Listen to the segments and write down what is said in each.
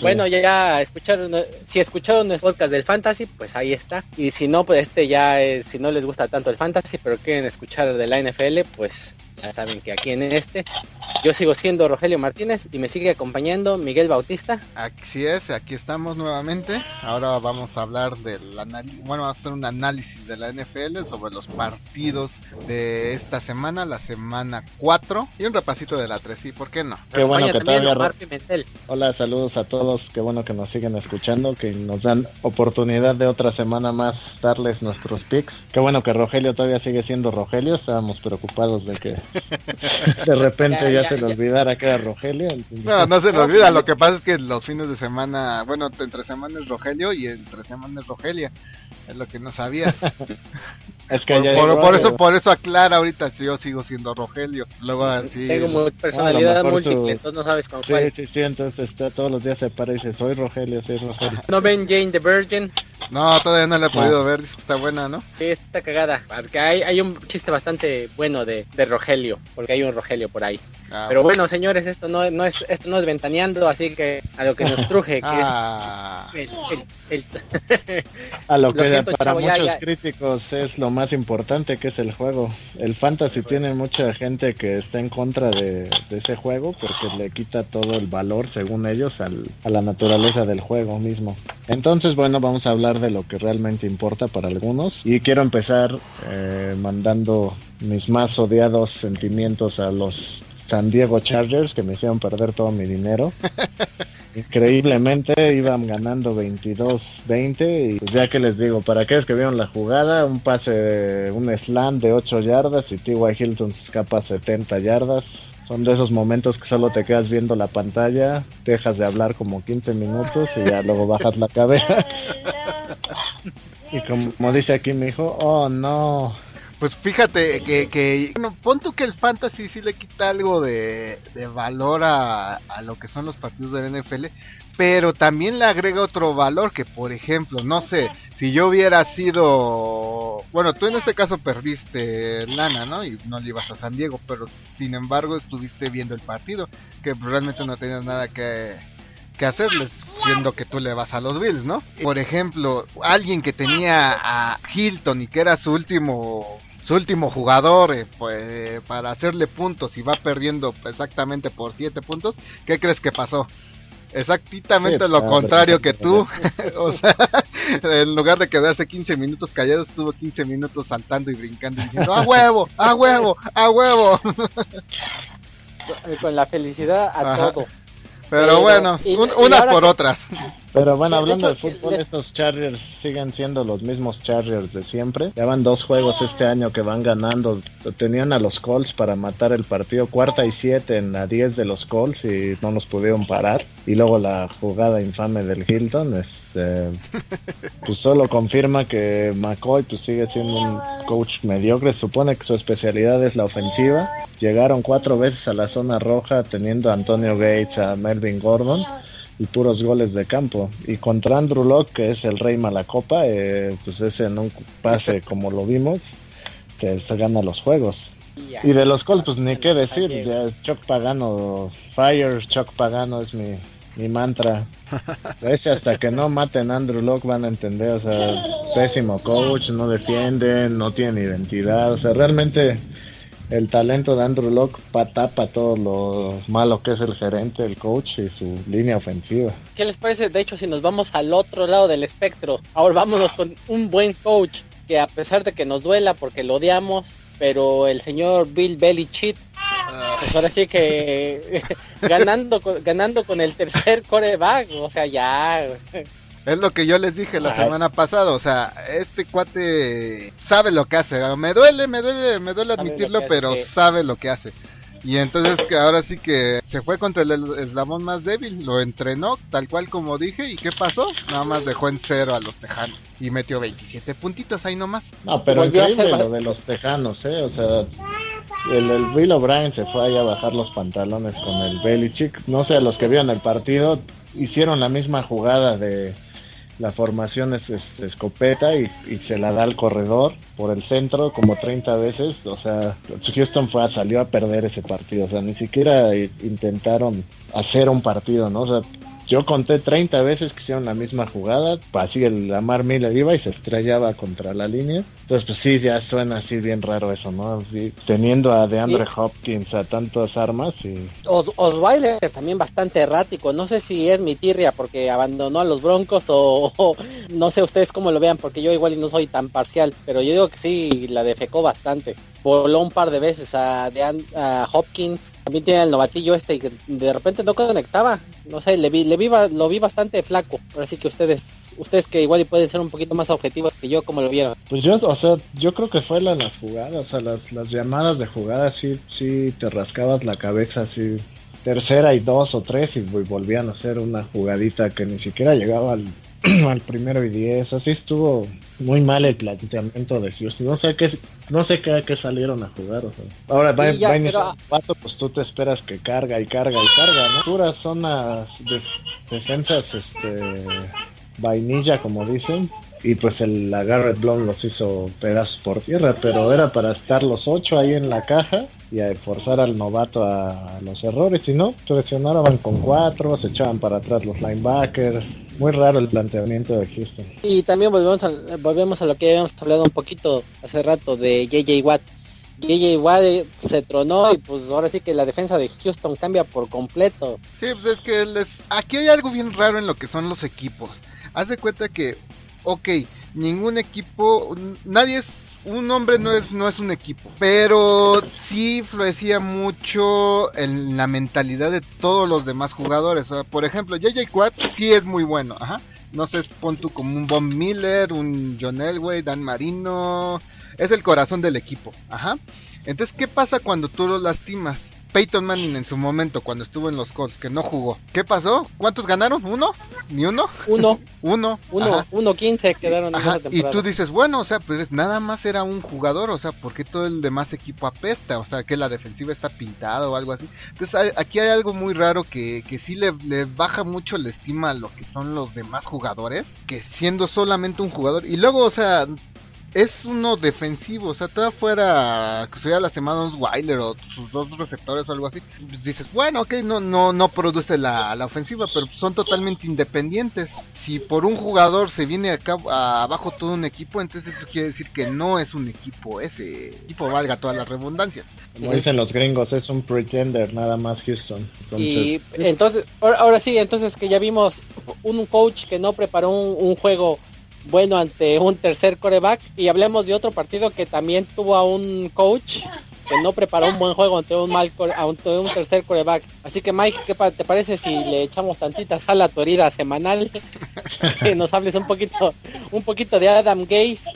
Bueno, ya, escucharon, si escucharon el podcast del fantasy, pues ahí está. Y si no, pues este ya es, si no les gusta tanto el fantasy, pero quieren escuchar de la NFL, pues ya saben que aquí en este yo sigo siendo Rogelio Martínez y me sigue acompañando Miguel Bautista. Así es, aquí estamos nuevamente. Ahora vamos a hablar del análisis, bueno, vamos a hacer un análisis de la NFL sobre los partidos de esta semana, la semana 4 y un repasito de la 3, ¿y por qué no? Qué bueno que todavía... Hola, saludos a todos, qué bueno que nos siguen escuchando, que nos dan oportunidad de otra semana más darles nuestros picks. Qué bueno que Rogelio todavía sigue siendo Rogelio, estábamos preocupados de que de repente ya, se le olvidara que era Rogelio. No, no se le olvida, lo que pasa es que los fines de semana, bueno, entre semanas es Rogelio y entre semanas es Rogelia. Es lo que no sabías. es que por, eso por eso aclara ahorita si yo sigo siendo Rogelio. Luego así Tengo personalidad múltiple, entonces no sabes con sí, Sí, sí, entonces está, todos los días se parece, soy Rogelio, soy Rogelio. ¿No ven Jane the Virgin? No, todavía no la he podido ver, dice que está buena, ¿no? Sí, está cagada, porque hay, hay un chiste bastante bueno de, de Rogelio, porque hay un Rogelio por ahí. Ah, Pero bueno, señores, esto no, no es esto no es ventaneando, así que a lo que nos truje, que es ah. a lo que para muchos críticos es lo más importante, que es el juego. El fantasy tiene mucha gente que está en contra de, ese juego porque le quita todo el valor, según ellos, al, a la naturaleza del juego mismo. Entonces, bueno, vamos a hablar de lo que realmente importa para algunos. Y quiero empezar eh, mandando mis más odiados sentimientos a los San Diego Chargers que me hicieron perder todo mi dinero. Increíblemente iban ganando 22-20 y pues ya que les digo, para aquellos que vieron la jugada, un pase, un slam de 8 yardas y T.Y. Hilton se escapa 70 yardas. Son de esos momentos que solo te quedas viendo la pantalla, dejas de hablar como 15 minutos y ya luego bajas la cabeza. y como dice aquí mi hijo, oh no, pues fíjate que, que bueno, pon tú que el fantasy sí le quita algo de, valor a, lo que son los partidos del NFL, pero también le agrega otro valor que, por ejemplo, no sé, si yo hubiera sido, bueno, tú en este caso perdiste lana, ¿no? Y no le ibas a San Diego, pero sin embargo estuviste viendo el partido, que realmente no tenías nada que, que hacerles, siendo que tú le vas a los Bills, ¿no? Por ejemplo, alguien que tenía a Hilton y que era su último su último jugador eh, pues, para hacerle puntos y va perdiendo exactamente por 7 puntos, ¿qué crees que pasó? Exactamente lo contrario que tú. o sea, en lugar de quedarse 15 minutos callados, estuvo 15 minutos saltando y brincando y diciendo, ¡a huevo! ¡a huevo! ¡a huevo! Con la felicidad a todo. Pero, bueno, unas por otras. Pero bueno, hablando de, fútbol, estos Chargers siguen siendo los mismos Chargers de siempre. Ya van dos juegos este año que van ganando. Tenían a los Colts para matar el partido cuarta y siete en la 10 de los Colts y no los pudieron parar. Y luego la jugada infame del Hilton, este, pues solo confirma que McCoy pues sigue siendo un coach mediocre. Supone que su especialidad es la ofensiva. Llegaron cuatro veces a la zona roja teniendo a Antonio Gates, a Melvin Gordon y puros goles de campo. Y contra Andrew Locke, que es el rey malacopa, eh, pues ese en un pase como lo vimos, que se gana los juegos. Y de los Colts, pues ni qué decir, ya Chuck Pagano, Fire Chuck Pagano es mi, mi mantra. Ese hasta que no maten a Andrew Locke van a entender, o sea, pésimo coach, no defienden, no tiene identidad, o sea, realmente el talento de Andrew Locke tapa todo lo malo que es el gerente, el coach y su línea ofensiva. ¿Qué les parece? De hecho, si nos vamos al otro lado del espectro, ahora vámonos con un buen coach que a pesar de que nos duela porque lo odiamos, pero el señor Bill Belichick, pues ahora sí que ganando, ganando con el tercer coreback, o sea, ya es lo que yo les dije la semana pasada, o sea, este cuate sabe lo que hace. Me duele, me duele, me duele admitirlo, pero sabe lo que hace. Y entonces que ahora sí que se fue contra el eslabón más débil, lo entrenó tal cual como dije y ¿qué pasó? Nada más dejó en cero a los Tejanos y metió 27 puntitos ahí nomás. No, pero increíble lo de los Tejanos, ¿eh? O sea, el, el Bill O'Brien se fue ahí a bajar los pantalones con el Belichick. No sé, los que vieron el partido hicieron la misma jugada de la formación es, escopeta y, se la da al corredor por el centro como 30 veces. O sea, Houston fue, salió a perder ese partido. O sea, ni siquiera intentaron hacer un partido, ¿no? O sea, yo conté 30 veces que hicieron la misma jugada, así el Amar Miller iba y se estrellaba contra la línea. Entonces, pues sí, ya suena así bien raro eso, ¿no? teniendo a DeAndre Hopkins a tantas armas y... Os Osweiler también bastante errático, no sé si es mi tirria porque abandonó a los Broncos o, no sé ustedes cómo lo vean, porque yo igual no soy tan parcial, pero yo digo que sí, la defecó bastante. Voló un par de veces a, a Hopkins, también tiene el novatillo este y de repente no conectaba, no sé, le vi, le vi, lo vi bastante flaco, ahora sí que ustedes ustedes que igual pueden ser un poquito más objetivos que yo, como lo vieron. Pues yo, o sea, yo creo que fue la, las jugadas, o sea, las, llamadas de jugadas sí, sí te rascabas la cabeza así, tercera y dos o tres y volvían a hacer una jugadita que ni siquiera llegaba al, al primero y diez, así estuvo muy mal el planteamiento de Houston, no sé qué, no sé qué, qué salieron a jugar, o sea. Ahora va, pues tú te esperas que carga y carga y carga, ¿no? Puras zonas de defensas, este vainilla, como dicen, y pues el la Garrett Blond los hizo pedazos por tierra, pero era para estar los ocho ahí en la caja y a forzar al novato a, los errores, si no, presionaban con cuatro, se echaban para atrás los linebackers, muy raro el planteamiento de Houston. Y también volvemos a, volvemos a lo que habíamos hablado un poquito hace rato de JJ Watt. JJ Watt eh, se tronó y pues ahora sí que la defensa de Houston cambia por completo. Sí, pues es que les... aquí hay algo bien raro en lo que son los equipos haz de cuenta que, ok, ningún equipo, nadie es, un hombre no es, no es un equipo, pero sí influencia mucho en la mentalidad de todos los demás jugadores. por ejemplo, JJ Quad sí es muy bueno, ajá. No sé, pon tú como un Von Miller, un John Elway, Dan Marino. Es el corazón del equipo, ajá. Entonces, ¿qué pasa cuando tú lo lastimas? Peyton Manning en su momento cuando estuvo en los Colts, que no jugó. ¿Qué pasó? ¿Cuántos ganaron? ¿Uno? ¿Ni uno? Uno. uno. Uno, uno quince quedaron Ajá. Y tú dices, bueno, o sea, pues nada más era un jugador, o sea, ¿por qué todo el demás equipo apesta? O sea, que la defensiva está pintada o algo así. Entonces aquí hay algo muy raro que, que sí le, le baja mucho la estima a lo que son los demás jugadores, que siendo solamente un jugador. Y luego, o sea, es uno defensivo, o sea, toda fuera que se lastimado un Weiler o sus dos receptores o algo así, pues dices, bueno, ok, no, no, no produce la, la, ofensiva, pero son totalmente independientes. Si por un jugador se viene acá abajo todo un equipo, entonces eso quiere decir que no es un equipo, ese equipo valga todas las redundancias. Como dicen los gringos, es un pretender, nada más Houston. y entonces, ahora, sí, entonces que ya vimos un coach que no preparó un juego bueno ante un tercer coreback. Y hablemos de otro partido que también tuvo a un coach que no preparó un buen juego ante un mal ante un tercer coreback. Así que Mike, ¿qué te parece si le echamos tantita sal a tu herida semanal? que nos hables un poquito, un poquito de Adam Gaze,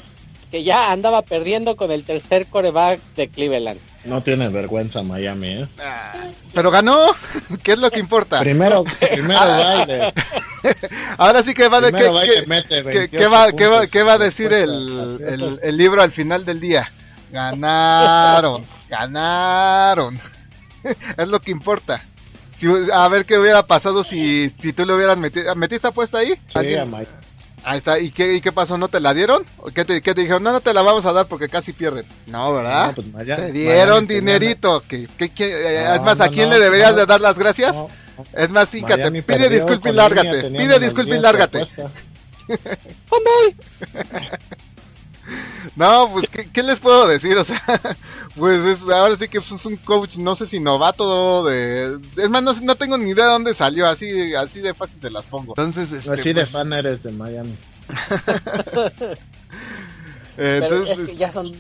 que ya andaba perdiendo con el tercer coreback de Cleveland. No tiene vergüenza Miami, ¿eh? Ah, pero ganó, ¿qué es lo que importa? Primero, primero baile. Ahora sí que va de que, que, va, va, va, a decir el, el, el, libro al final del día. Ganaron, ganaron. es lo que importa. Si, a ver qué hubiera pasado si, si tú le hubieras metido. ¿Metiste apuesta ahí? Sí, Ahí está, ¿y qué, ¿y qué pasó? ¿No te la dieron? ¿Qué te, qué te dijeron? No, no te la vamos a dar porque casi pierden. No, ¿verdad? Pues te dieron dinerito. Que, eh, es más, ¿a quién le deberías de dar las gracias? es más, fíjate, pide disculpas y lárgate. Pide disculpas y lárgate. No, pues, ¿qué, les puedo decir? O sea, pues es, ahora sí que es un coach, no sé si novato de... Es más, no, tengo ni idea de dónde salió, así así de fácil te las pongo. Entonces, este, así de pues fan eres de Miami. Entonces, es que ya son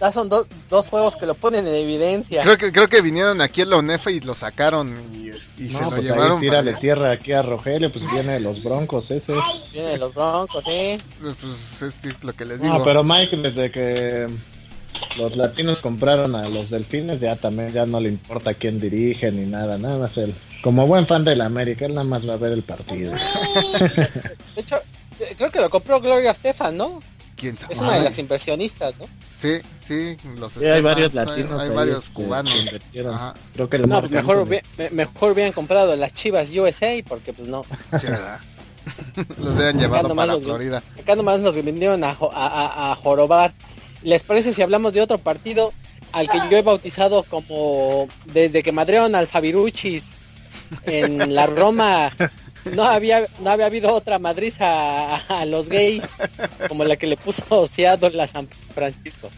ya son dos juegos que lo ponen en evidencia. Creo que creo que vinieron aquí en la UNEFA y lo sacaron y, se lo pues llevaron. tírale tierra aquí a Rogelio, pues viene de los Broncos ese. Viene de los Broncos, sí. Pues, pues es, lo que les digo. No, pero Mike desde que los latinos compraron a los delfines ya también ya no le importa quién dirige ni nada, nada más él. Como buen fan de la América, él nada más va a ver el partido. de hecho, creo que lo compró Gloria Stefan, ¿no? Es una de las inversionistas, ¿no? Sí, sí, los hay varios latinos. Hay, varios cubanos. Creo que no, pues mejor, mejor hubieran comprado las Chivas USA porque pues no. Sí, ¿verdad? los habían llevado para los, Florida. Acá nomás nos vinieron a, a, a, jorobar. ¿Les parece si hablamos de otro partido al que yo he bautizado como desde que madrearon al Fabiruchis en la Roma no había no había habido otra Madrid a, los gays como la que le puso Seattle a San Francisco.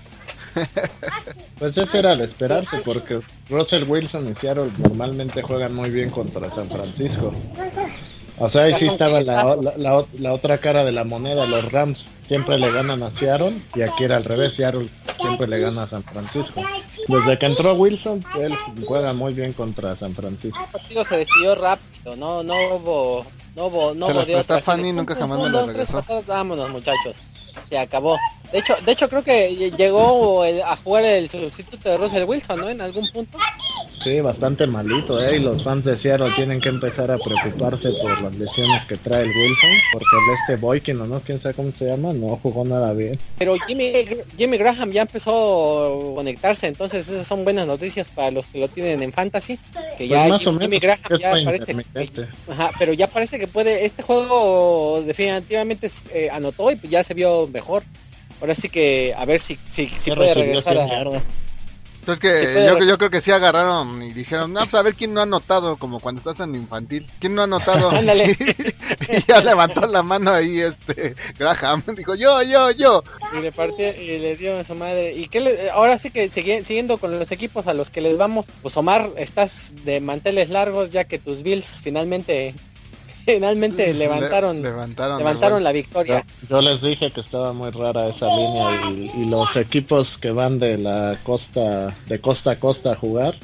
Pues eso era de esperarse porque Russell Wilson y Seattle normalmente juegan muy bien contra San Francisco. O sea, ahí sí estaba la, la, otra cara de la moneda, los Rams siempre le ganan a Seattle y aquí era al revés, Seattle siempre le gana a San Francisco. Desde que entró Wilson, él juega muy bien contra San Francisco. El partido se decidió rápido, no no hubo no hubo no hubo de otra. Fanny nunca jamás me lo regresó. vámonos muchachos. Se acabó. De hecho, de hecho creo que llegó a jugar el sustituto de Russell Wilson, ¿no? En algún punto. Sí, bastante malito, ¿eh? Y los fans de Seattle tienen que empezar a preocuparse por las lesiones que trae el Wilson, porque el este Boykin o no, quién sabe cómo se llama, no jugó nada bien. Pero Jimmy, Jimmy Graham ya empezó a conectarse, entonces esas son buenas noticias para los que lo tienen en Fantasy, que ya pues Jimmy, Graham ya parece ajá, pero ya parece que puede, este juego definitivamente eh, anotó y pues ya se vio mejor. Ahora sí que a ver si, si, si puede regresar a... Entonces que yo, yo, creo que sí agarraron y dijeron, no, pues a ver quién no ha notado, como cuando estás en infantil, quién no ha notado. Ándale. y, ya levantó la mano ahí este Graham, dijo yo, yo, yo. Y le partió y le dio a su madre. Y que le, ahora sí que siguiendo con los equipos a los que les vamos, pues Omar, estás de manteles largos ya que tus Bills finalmente finalmente levantaron levantaron, la victoria. Yo, les dije que estaba muy rara esa línea y, los equipos que van de la costa de costa a costa a jugar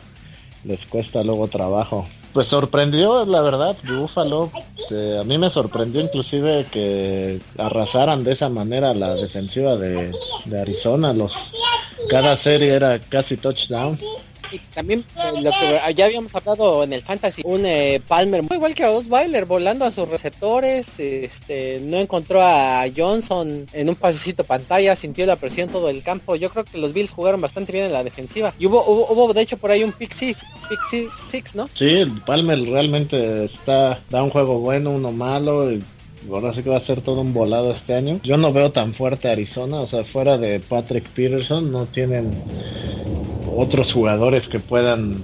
les cuesta luego trabajo. Pues sorprendió, la verdad, Búfalo. a mí me sorprendió inclusive que arrasaran de esa manera la defensiva de, de Arizona. Los cada serie era casi touchdown. Y también eh, lo que ya habíamos hablado en el fantasy, un eh, Palmer igual que a Osweiler volando a sus receptores, este no encontró a Johnson en un pasecito pantalla, sintió la presión todo el campo. Yo creo que los Bills jugaron bastante bien en la defensiva. Y hubo hubo, de hecho por ahí un pick six, pick six, ¿no? Sí, Palmer realmente está da un juego bueno, uno malo y ahora sí que va a ser todo un volado este año. Yo no veo tan fuerte Arizona, o sea, fuera de Patrick Peterson no tienen otros jugadores que puedan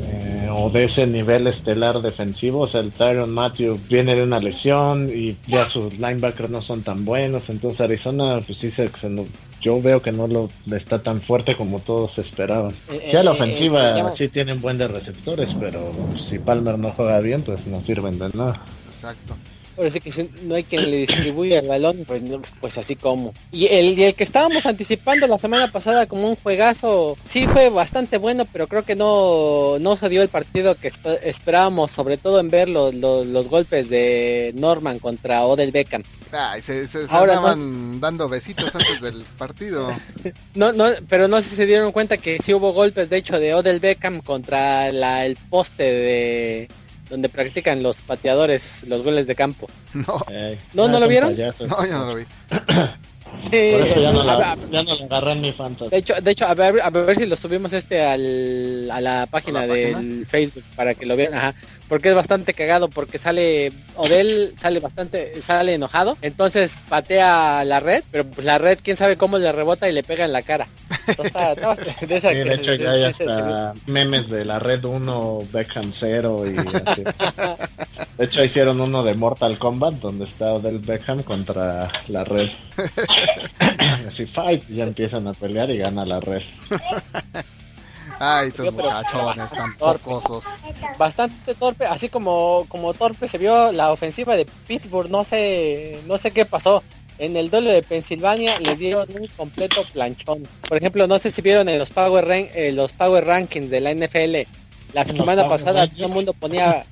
eh, o de ese nivel estelar defensivo. O sea, el Tyron Matthew viene de una lesión y ya sus linebackers no son tan buenos. Entonces Arizona, pues sí, se, yo veo que no lo está tan fuerte como todos esperaban. Eh, ya la eh, ofensiva sí tienen buen de receptores, pero si Palmer no juega bien, pues no sirven de nada. Exacto. Ahora sí que no hay quien le distribuya el balón, pues, pues así como. Y el, el, que estábamos anticipando la semana pasada como un juegazo, sí fue bastante bueno, pero creo que no, no se dio el partido que esperábamos, sobre todo en ver los, los, golpes de Norman contra Odell Beckham. se, Ahora estaban dando besitos antes del partido. no, no, pero no sé si se dieron cuenta que sí hubo golpes, de hecho, de Odell Beckham contra la, el poste de donde practican los pateadores los goles de campo. No. ¿No, ¿no lo vieron? No, yo no lo vi. Sí, ya no, la, ya no agarré en mi fantasy. De hecho, de hecho a, ver, a ver si lo subimos este al, a la página del Facebook para que lo vean, ajá, porque es bastante cagado porque sale Odell sale bastante sale enojado, entonces patea la red, pero pues la red quién sabe cómo le rebota y le pega en la cara. está, de, esa de hecho ya hay hasta memes de la red 1 Beckham 0 y así. De hecho hicieron uno de Mortal Kombat donde está Odell Beckham contra la red. Así fight, ya empiezan a pelear y gana la red. Ay, estos muchachones tan torcosos. Bastante torpe, así como como torpe se vio la ofensiva de Pittsburgh, no sé, no sé qué pasó. En el duelo de Pensilvania les dieron un completo planchón. Por ejemplo, no sé si vieron en los Power, eh, los Power Rankings de la NFL. La semana pasada todo el mundo ponía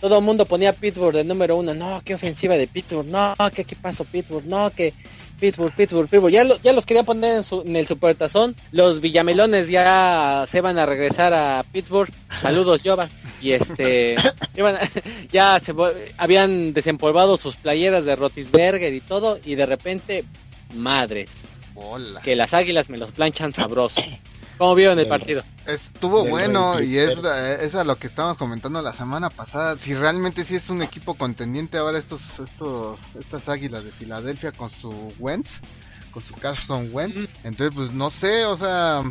todo el mundo ponía Pittsburgh de número uno. No, qué ofensiva de Pittsburgh. No, qué, qué pasó Pittsburgh. No, que Pittsburgh, Pittsburgh, Pittsburgh. Ya, ya los quería poner en, su, en el supertazón. Los Villamelones ya se van a regresar a Pittsburgh. Saludos, Jovas. Y este, ya se habían desempolvado sus playeras de Rotisberger y todo. Y de repente, madres. Que las águilas me los planchan sabroso. ¿Cómo vieron el partido? Estuvo bueno y es, es a lo que estábamos comentando la semana pasada. Si realmente sí es un equipo contendiente ahora estos, estos, estas águilas de Filadelfia con su Wentz, con su Carson Wentz. Entonces, pues no sé, o sea,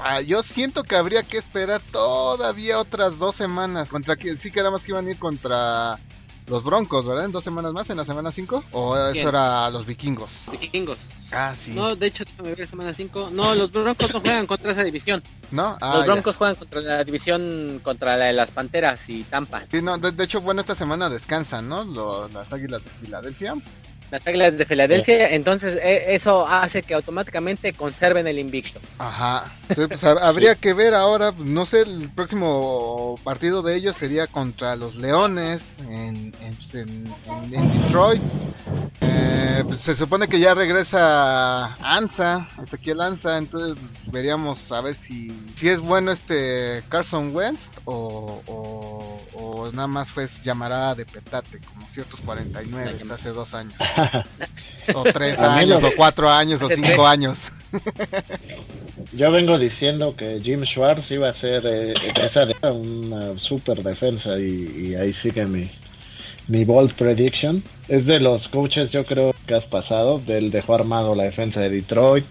ah, yo siento que habría que esperar todavía otras dos semanas. Contra que sí que más que iban a ir contra los Broncos, ¿verdad? En dos semanas más, en la semana 5. ¿O eso era los vikingos? Vikingos. Ah, sí. No, de hecho, déjame ver semana 5. No, los Broncos no juegan contra esa división. ¿No? Ah, los Broncos juegan contra la división, contra la de las Panteras y Tampa. Sí, no, de, hecho, bueno, esta semana descansan, ¿no? las Águilas de Filadelfia las Águilas de Filadelfia, entonces e, eso hace que automáticamente conserven el invicto. Ajá. Pues, habría que ver ahora, no sé, el próximo partido de ellos sería contra los Leones en, en, Detroit. Eh, pues, se supone que ya regresa Ansa, Ezequiel Ansa, entonces veríamos a ver si, si es bueno este Carson Wentz o, o, nada más fue llamará de petate, como ciertos 49 hace dos años. o tres años, o cuatro años, o cinco años. Yo vengo diciendo que Jim Schwartz iba a ser eh, esa de una super defensa y, ahí sigue mi, mi bold prediction. Es de los coaches yo creo que has pasado, del dejó armado la defensa de Detroit,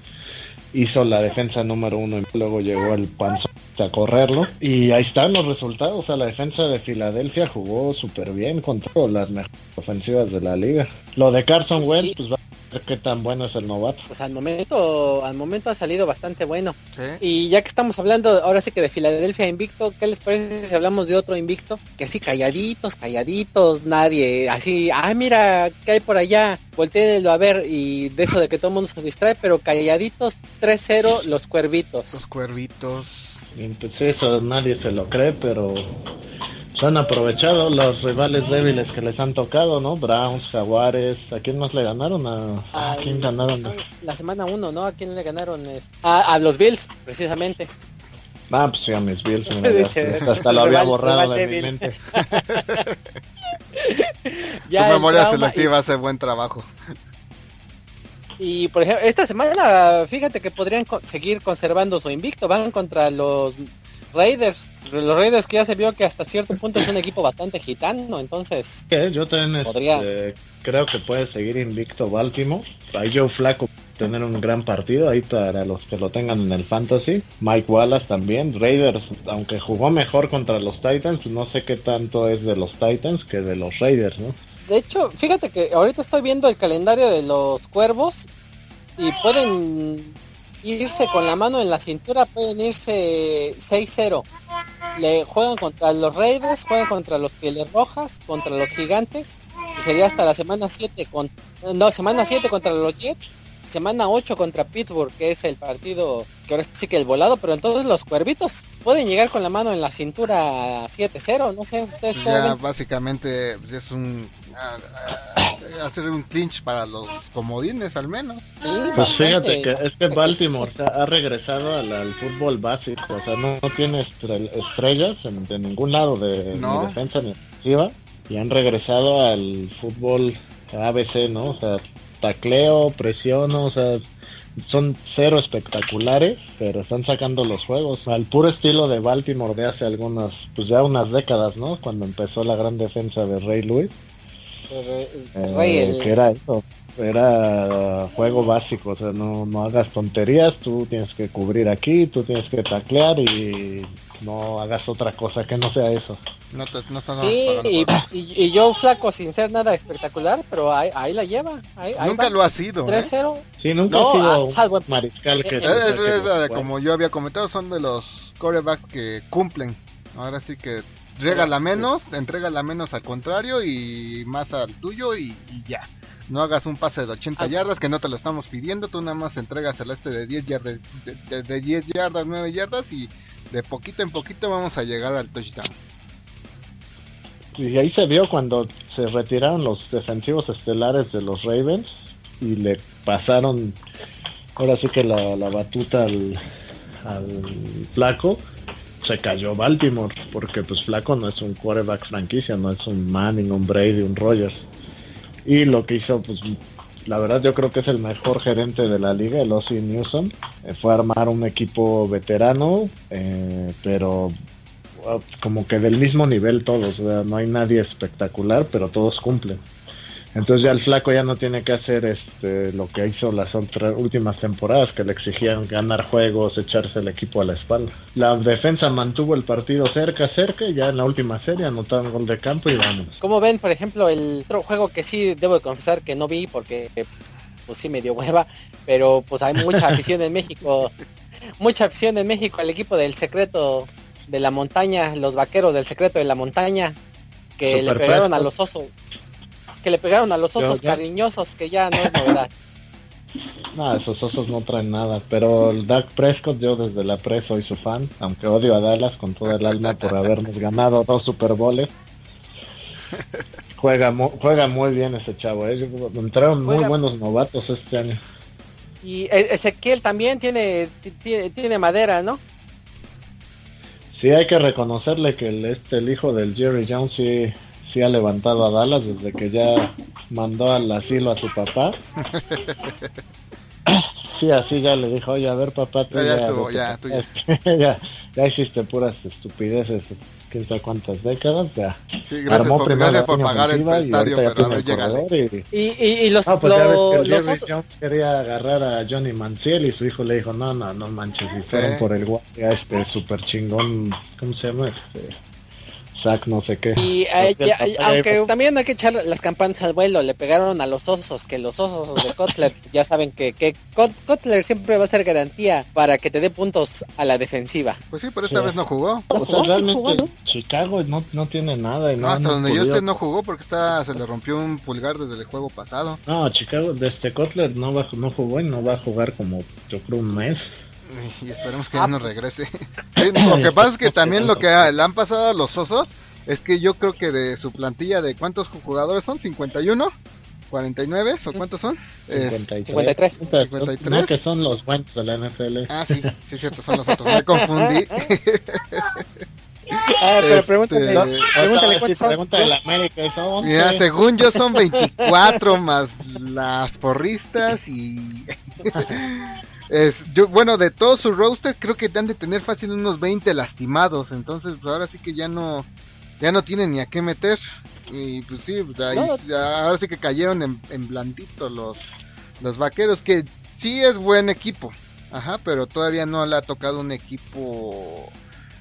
hizo la defensa número uno y luego llegó el panzón a correrlo. Y ahí están los resultados. O sea, la defensa de Filadelfia jugó súper bien contra las mejores ofensivas de la liga. Lo de Carson Wentz, pues va qué tan bueno es el novato. Pues al momento, al momento ha salido bastante bueno. Y ya que estamos hablando ahora sí que de Filadelfia invicto, ¿qué les parece si hablamos de otro invicto? Que así calladitos, calladitos, nadie, así, ah mira, ¿qué hay por allá? Voltéenlo a ver y de eso de que todo el mundo se distrae, pero calladitos 3-0 los cuervitos. Los cuervitos. Pues eso nadie se lo cree, pero se han aprovechado los rivales débiles que les han tocado, ¿no? Browns, Jaguares, ¿a quién más le ganaron? ¿A, quién ganaron? La semana 1, ¿no? ¿A quién le ganaron? A, a los Bills, precisamente. Ah, pues sí, a mis Bills. hasta lo había borrado de mi mente. ya Su memoria selectiva hace buen trabajo. Y por ejemplo, esta semana, fíjate que podrían seguir conservando su invicto. Van contra los Raiders. Los Raiders que ya se vio que hasta cierto punto es un equipo bastante gitano, entonces... Yo también este, creo que puede seguir invicto Baltimore. Ahí Joe Flaco tener un gran partido ahí para los que lo tengan en el fantasy. Mike Wallace también. Raiders, aunque jugó mejor contra los Titans, no sé qué tanto es de los Titans que de los Raiders, ¿no? De hecho, fíjate que ahorita estoy viendo el calendario de los cuervos y pueden irse con la mano en la cintura, pueden irse 6-0. Le juegan contra los Raiders, juegan contra los Pieles Rojas, contra los Gigantes, y sería hasta la semana 7 con no, semana 7 contra los Jets semana 8 contra Pittsburgh, que es el partido que ahora sí que el volado, pero entonces los cuervitos pueden llegar con la mano en la cintura 7-0, no sé, ustedes Ya básicamente pues, es un hacer un clinch para los comodines al menos. pues fíjate que este Baltimore ha regresado al, fútbol básico, o sea, no, tiene estrellas en, de ningún lado de ni defensa ni ofensiva y han regresado al fútbol ABC, ¿no? O sea, tacleo, presión, o sea, son cero espectaculares, pero están sacando los juegos al puro estilo de Baltimore de hace algunas, pues ya unas décadas, ¿no? Cuando empezó la gran defensa de Rey Louis. Eh, que era eso, era juego básico, o sea, no, no hagas tonterías, tú tienes que cubrir aquí, tú tienes que taclear y no hagas otra cosa que no sea eso. No, te, no sí, y, y, yo flaco sin ser nada espectacular, pero ahí, ahí la lleva. Ahí, nunca lo ha sido. 3-0. ¿eh? Sí, nunca ha sido mariscal que... como yo había comentado, son de los corebacks que cumplen. Ahora sí que regala menos, entrega la menos al contrario y más al tuyo y, ya. No hagas un pase de 80 yardas que no te lo estamos pidiendo, tú nada más entregas el este de 10 yardas, de, de 10 yardas, 9 yardas y de poquito en poquito vamos a llegar al touchdown. Y ahí se vio cuando se retiraron los defensivos estelares de los Ravens y le pasaron ahora sí que la, batuta al, al flaco se cayó Baltimore porque pues flaco no es un quarterback franquicia no es un Manning un Brady un Rogers y lo que hizo pues la verdad yo creo que es el mejor gerente de la liga, el Ozzy Newsom. Eh, fue armar un equipo veterano, eh, pero como que del mismo nivel todos, no hay nadie espectacular, pero todos cumplen. Entonces ya el flaco ya no tiene que hacer este lo que hizo las otras últimas temporadas que le exigían ganar juegos, echarse el equipo a la espalda. La defensa mantuvo el partido cerca, cerca y ya en la última serie anotaron gol de campo y vámonos. Como ven, por ejemplo, el otro juego que sí debo de confesar que no vi porque pues sí me dio hueva, pero pues hay mucha afición en México, mucha afición en México al equipo del secreto de la montaña, los vaqueros del secreto de la montaña, que le pegaron a los osos que le pegaron a los osos cariñosos, que ya no es novedad. No, esos osos no traen nada, pero el Dak Prescott yo desde la pre soy su fan, aunque odio a Dallas con todo el alma por habernos ganado dos Super Bowls. Juega, juega muy bien ese chavo, ¿eh? entraron muy buenos novatos este año. Y e-, Ezequiel también tiene, tiene, tiene madera, ¿no? Sí, hay que reconocerle que el, este, el hijo del Jerry Jones sí, sí ha levantado a Dallas desde que ya mandó al asilo a su papá. Sí, así ya le dijo, oye, a ver papá, ya, ya, ya, hiciste puras estupideces, quién sabe cuántas décadas, ya. Sí, gracias Armó por, gracias por pagar el estadio, pero no llega. Y... Y, y, los, no, pues lo, ya ves que quería agarrar a Johnny Manciel y su hijo le dijo, no, no, no manches, y fueron por el guardia este super chingón, ¿cómo se llama? Este no sé qué. Y aunque también hay que echar las campanas al vuelo, le pegaron a los osos, que los osos de Kotler ya saben que, que Kotler siempre va a ser garantía para que te dé puntos a la defensiva. Pues sí, pero esta vez no jugó. Chicago no, no tiene nada. no, hasta donde yo sé no jugó porque está, se le rompió un pulgar desde el juego pasado. No, Chicago, desde Kotler no, va, no jugó y no va a jugar como yo creo un mes y esperemos que ya no regrese. lo que pasa es que también lo que le han pasado a los osos es que yo creo que de su plantilla de cuántos jugadores son, 51, 49 o cuántos son? 53. 53. No, que son los buenos de la NFL. Ah, sí, sí, cierto, son los otros. Me confundí. Ah, pero pregúntale, pregúntale cuántos son. de la América, Mira, según yo son 24 más las porristas y Es, yo, bueno, de todo su roster creo que han de tener fácil unos 20 lastimados, entonces pues ahora sí que ya no ya no tienen ni a qué meter. Y pues sí, ahora sí que cayeron en, en blandito los los vaqueros que sí es buen equipo, ajá, pero todavía no le ha tocado un equipo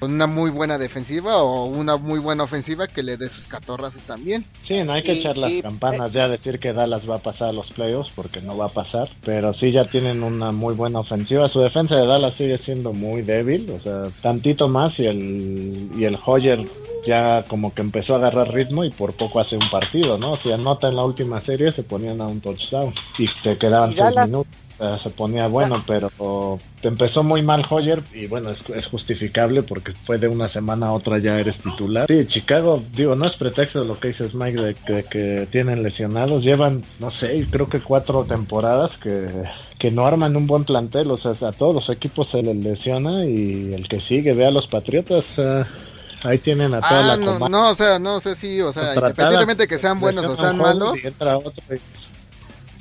una muy buena defensiva o una muy buena ofensiva que le dé sus catorrazos también. Sí, no hay que echar las campanas ya decir que Dallas va a pasar a los playoffs porque no va a pasar, pero sí ya tienen una muy buena ofensiva. Su defensa de Dallas sigue siendo muy débil, o sea, tantito más y el y el Hoyer ya como que empezó a agarrar ritmo y por poco hace un partido, ¿no? Si anota en la última serie se ponían a un touchdown y te quedaban seis minutos se ponía bueno, pero empezó muy mal Hoyer y bueno, es, justificable porque fue de una semana a otra ya eres titular. Sí, Chicago, digo, no es pretexto lo que dices Mike de que, tienen lesionados, llevan, no sé, creo que cuatro temporadas que, que no arman un buen plantel, o sea, a todos los equipos se les lesiona y el que sigue, ve a los Patriotas. Ahí tienen a toda ah, la no, no, o sea, no sé si, o sea, independientemente que sean buenos o sean malos. Y entra otro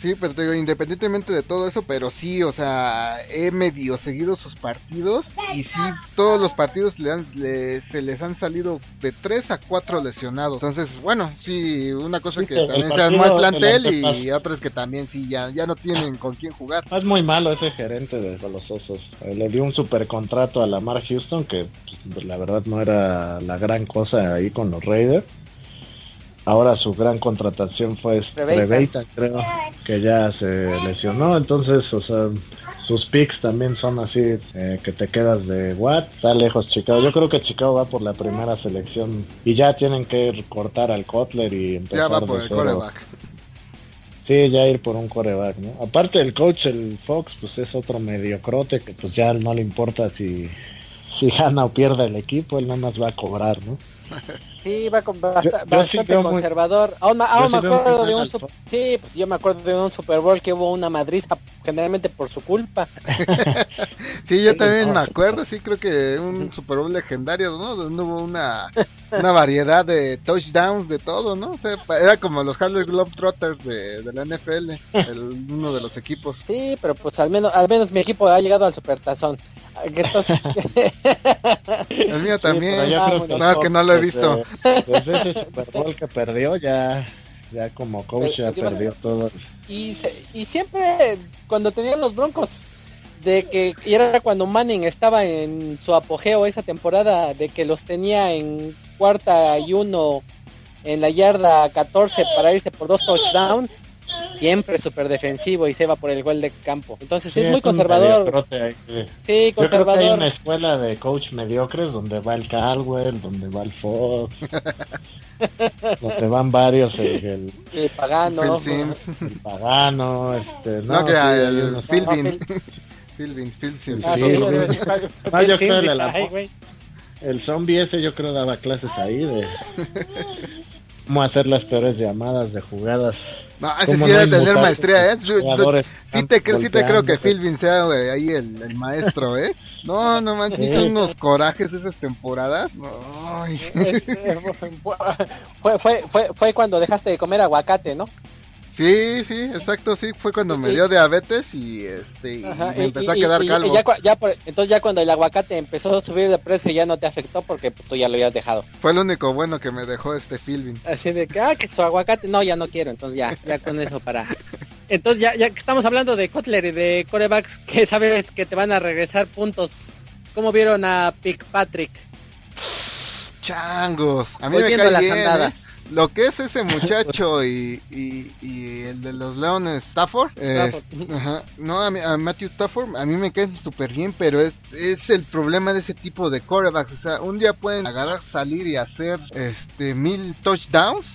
Sí, pero te digo, independientemente de todo eso, pero sí, o sea, he medio seguido sus partidos y sí, todos los partidos le, han, se les han salido de 3 a 4 lesionados. Entonces, bueno, sí, una cosa que también se armó el plantel y otra es que también sí, ya, ya no tienen con quién jugar. Es muy malo ese gerente de los Osos. Eh, le dio un super contrato a Lamar Houston que pues, la verdad no era la gran cosa ahí con los Raiders. Ahora su gran contratación fue Rebeita, creo, que ya se lesionó. Entonces, o sea, sus picks también son así eh, que te quedas de what está lejos Chicago. Yo creo que Chicago va por la primera selección y ya tienen que cortar al Kotler y empezar ya va por el coreback. Sí ya ir por un coreback no aparte el coach el Fox pues es otro mediocrote que pues ya no le importa si si gana o pierde el equipo él nada más va a cobrar no Sí, va con bastante conservador. Aún, me acuerdo de un sí, pues yo me acuerdo de un Super Bowl que hubo una madriza generalmente por su culpa. sí, yo también me acuerdo, sí, creo que un Super Bowl legendario, ¿no? Donde hubo una, una variedad de touchdowns de todo, ¿no? O sea, era como los Harley Globetrotters de, de la NFL, el, uno de los equipos. Sí, pero pues al menos al menos mi equipo ha llegado al Supertazón. El mío también. no, que no lo he visto. Desde ese Super Bowl que perdió ya Ya como coach ya perdió todo. Y, y siempre cuando tenían los Broncos de que y era cuando Manning estaba en su apogeo esa temporada de que los tenía en cuarta y uno en la yarda 14 para irse por dos touchdowns siempre súper defensivo y se va por el gol de campo. Entonces es muy conservador. Sí, conservador. hay una escuela de coach mediocres donde va el Caldwell, donde va el Fox, donde van varios el, el, Pagano, el Pagano, este, no, que el Philbin. Philbin, Philbin. el zombie ese yo creo daba clases ahí de cómo hacer las peores llamadas de jugadas no, ese sí debe tener maestría, ¿eh? Sí te, sí te creo que Philbin sea ahí el, maestro, ¿eh? No, no manches, hizo unos corajes esas temporadas. fue, fue, fue, fue cuando dejaste de comer aguacate, ¿no? Sí, sí, exacto, sí, fue cuando me dio diabetes y este me empezó a quedar calvo. entonces ya cuando el aguacate empezó a subir de precio ya no te afectó porque tú ya lo habías dejado. Fue el único bueno que me dejó este filming. Así de que, ah, que su aguacate, no, ya no quiero, entonces ya, ya con eso para... Entonces ya, ya que estamos hablando de Kotler y de corebacks que sabes que te van a regresar puntos, ¿cómo vieron a Pick Patrick? Changos, a mí me cae las bien, ¿eh? Lo que es ese muchacho y, y, el de los Leones Stafford, eh, no a, Matthew Stafford a mí me cae súper bien pero es, es el problema de ese tipo de corebacks o sea un día pueden agarrar salir y hacer este mil touchdowns